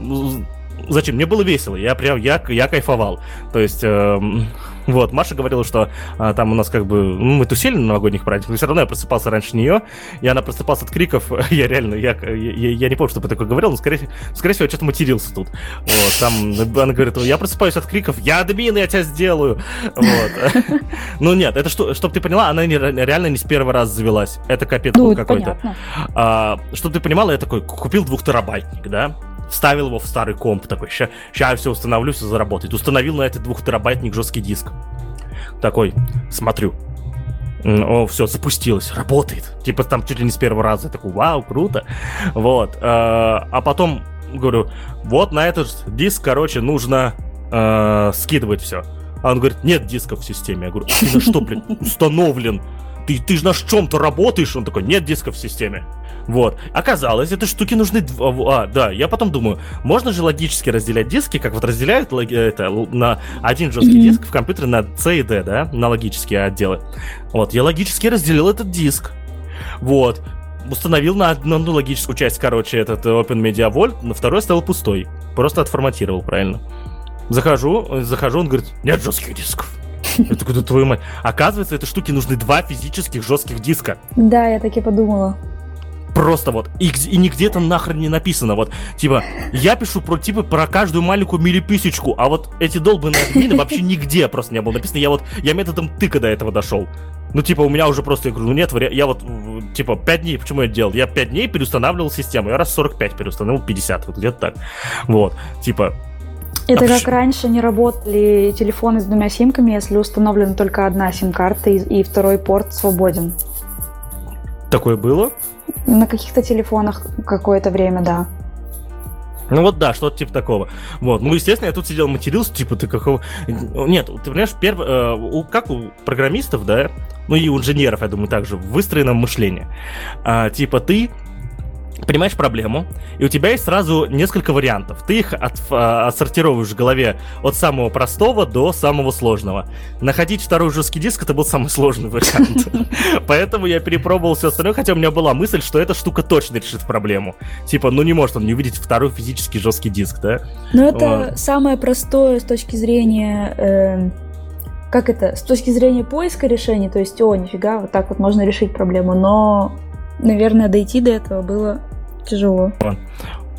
зачем? Мне было весело, я прям, я, я кайфовал, то есть, эм, вот, Маша говорила, что а, там у нас как бы, ну, мы тусили на новогодних праздниках, но все равно я просыпался раньше нее, и она просыпалась от криков, [LAUGHS] я реально, я, я, я не помню, что я такое говорил, но скорее, скорее всего, я что-то матерился тут. Вот, там [LAUGHS] она говорит, я просыпаюсь от криков, я админ, я тебя сделаю. Вот. [LAUGHS] Ну нет, это что, чтобы ты поняла, она не, реально не с первого раза завелась. Это капец ну, какой-то. А, чтобы ты понимала, я такой купил двухтерабайтник, да, вставил его в старый комп, такой, сейчас я все установлю, все заработает. Установил на этот двухтерабайтник жесткий диск. Такой, смотрю, о, все, запустилось, работает. Типа там чуть ли не с первого раза. Я такой, вау, круто. Вот. Э, а потом говорю, вот на этот диск, короче, нужно э, скидывать все. А он говорит, нет дисков в системе. Я говорю, а ты на что, блин, установлен? Ты, ты же на чем-то работаешь? Он такой, нет дисков в системе. Вот. Оказалось, этой штуки нужны... А, да, я потом думаю, можно же логически разделять диски, как вот разделяют это, на один жесткий диск в компьютере на C и D, да, на логические отделы. Вот, я логически разделил этот диск. Вот. Установил на одну логическую часть, короче, этот Open Media Vault, на второй стал пустой. Просто отформатировал, правильно. Захожу, захожу, он говорит, нет жестких дисков. Я такой, да твою мать. Оказывается, этой штуке нужны два физических жестких диска. Да, я так и подумала просто вот, и, и нигде это нахрен не написано, вот, типа, я пишу про, типа, про каждую маленькую милиписечку, а вот эти долбанные админы [LAUGHS] вообще нигде просто не было написано, я вот, я методом тыка до этого дошел. Ну, типа, у меня уже просто, я говорю, ну нет, я вот, типа, 5 дней, почему я делал? Я 5 дней переустанавливал систему, я раз 45 переустановил, 50, вот где-то так. Вот, типа, это а как почему? раньше не работали телефоны с двумя симками, если установлена только одна сим-карта и, и второй порт свободен. Такое было? На каких-то телефонах какое-то время, да. Ну вот да, что-то типа такого. Вот. Ну, естественно, я тут сидел, матерился, типа, ты какого... Нет, ты понимаешь, перв... э, у, как у программистов, да, ну и у инженеров, я думаю, также выстроено мышление. А, типа, ты понимаешь проблему, и у тебя есть сразу несколько вариантов. Ты их от, а, отсортировываешь в голове от самого простого до самого сложного. Находить второй жесткий диск это был самый сложный [LAUGHS] вариант. Поэтому я перепробовал все остальное, хотя у меня была мысль, что эта штука точно решит проблему. Типа, ну не может он не увидеть второй физический жесткий диск, да? Ну это самое простое с точки зрения эм, как это, с точки зрения поиска решений, то есть, о, нифига, вот так вот можно решить проблему, но, наверное, дойти до этого было тяжело.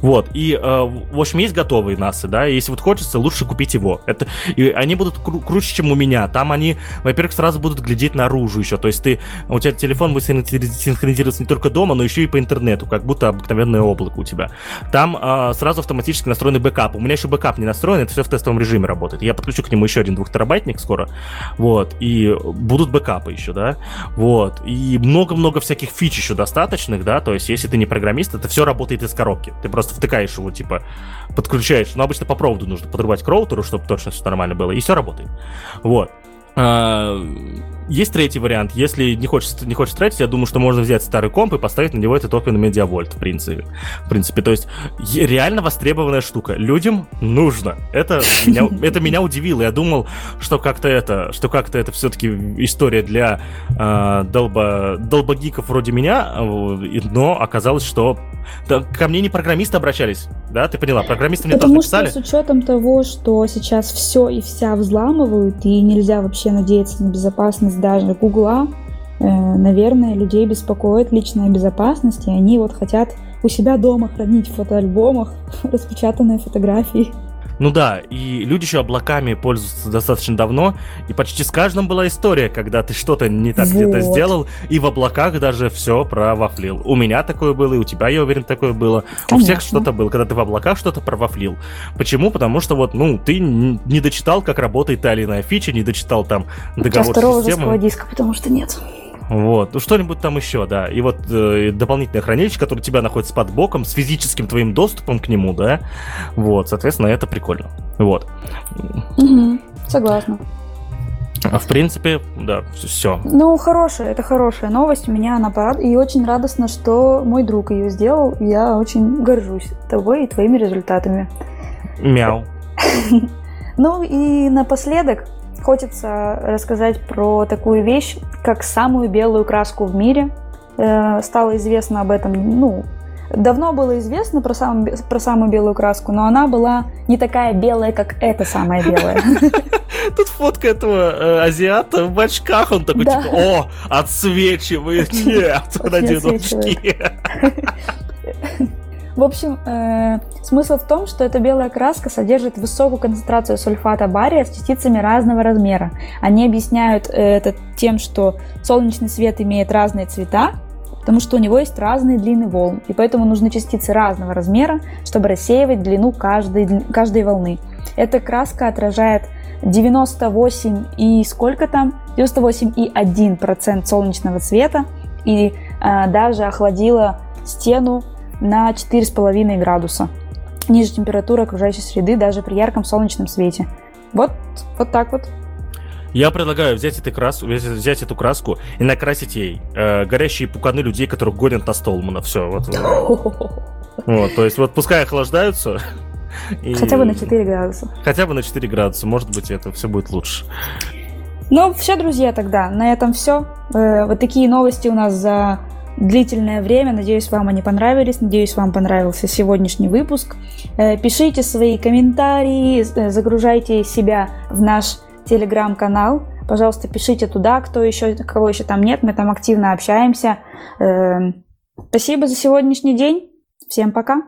Вот, и, э, в общем, есть готовые NAS ы, да, и если вот хочется, лучше купить его. Это, и они будут кру- круче, чем у меня. Там они, во-первых, сразу будут глядеть наружу еще. То есть ты, у тебя телефон будет синхронизироваться не только дома, но еще и по интернету, как будто обыкновенное облако у тебя. Там э, сразу автоматически настроенный бэкап. У меня еще бэкап не настроен, это все в тестовом режиме работает. Я подключу к нему еще один двухтерабайтник скоро. Вот, и будут бэкапы еще, да. Вот, и много-много всяких фич еще достаточных, да, то есть если ты не программист, это все работает из коробки. Ты просто просто втыкаешь его, типа, подключаешь. Но обычно по проводу нужно подрубать к роутеру, чтобы точно все нормально было, и все работает. Вот. А, есть третий вариант. Если не хочешь, не хочешь тратить, я думаю, что можно взять старый комп и поставить на него этот Open Media Vault, в принципе. В принципе, то есть реально востребованная штука. Людям нужно. Это меня, [LAUGHS] это меня удивило. Я думал, что как-то это, что как-то это все-таки история для э, долбо, долбогиков вроде меня, но оказалось, что да, ко мне не программисты обращались, да, ты поняла? Программисты мне Потому тоже написали. Потому что с учетом того, что сейчас все и вся взламывают, и нельзя вообще надеяться на безопасность даже Гугла, э, наверное, людей беспокоит личная безопасность, и они вот хотят у себя дома хранить в фотоальбомах [LAUGHS] распечатанные фотографии. Ну да, и люди еще облаками пользуются достаточно давно, и почти с каждым была история, когда ты что-то не так вот. где-то сделал, и в облаках даже все провафлил. У меня такое было, и у тебя, я уверен, такое было. Конечно. У всех что-то было, когда ты в облаках что-то провафлил. Почему? Потому что вот, ну, ты не дочитал, как работает та или иная фича, не дочитал там договор второго системы. диска, потому что нет. Вот, ну что-нибудь там еще, да. И вот э, дополнительное хранилище, которое у тебя находится под боком, с физическим твоим доступом к нему, да. Вот, соответственно, это прикольно. Вот. Угу, согласна. А в принципе, да, все. Ну, хорошая, это хорошая новость. У меня она порад... И очень радостно, что мой друг ее сделал. Я очень горжусь тобой и твоими результатами. Мяу. [LAUGHS] Ну и напоследок Хочется рассказать про такую вещь, как самую белую краску в мире. Э, стало известно об этом, ну, давно было известно про, сам, про самую белую краску, но она была не такая белая, как эта самая белая. [LAUGHS] Тут фотка этого э, азиата в очках, он такой, да. типа, о, отсвечивает, [LAUGHS] нет, надену очки. [LAUGHS] В общем, э, смысл в том, что эта белая краска содержит высокую концентрацию сульфата бария с частицами разного размера. Они объясняют э, это тем, что солнечный свет имеет разные цвета, потому что у него есть разные длины волн, и поэтому нужны частицы разного размера, чтобы рассеивать длину каждой, каждой волны. Эта краска отражает 98 и сколько там? 98,1% солнечного света и э, даже охладила стену на 4,5 градуса. Ниже температуры окружающей среды даже при ярком солнечном свете. Вот, вот так вот. Я предлагаю взять эту краску, взять эту краску и накрасить ей э, горящие пуканы людей, которых гонят на Столмана. Все, вот. [LAUGHS] вот. То есть вот пускай охлаждаются. [LAUGHS] И... Хотя бы на 4 градуса. Хотя бы на 4 градуса, может быть, это все будет лучше. Ну, все, друзья, тогда. На этом все. Э, вот такие новости у нас за длительное время. Надеюсь, вам они понравились. Надеюсь, вам понравился сегодняшний выпуск. Э, пишите свои комментарии, э, загружайте себя в наш телеграм-канал. Пожалуйста, пишите туда, кто еще, кого еще там нет. Мы там активно общаемся. Спасибо за сегодняшний день. Всем пока.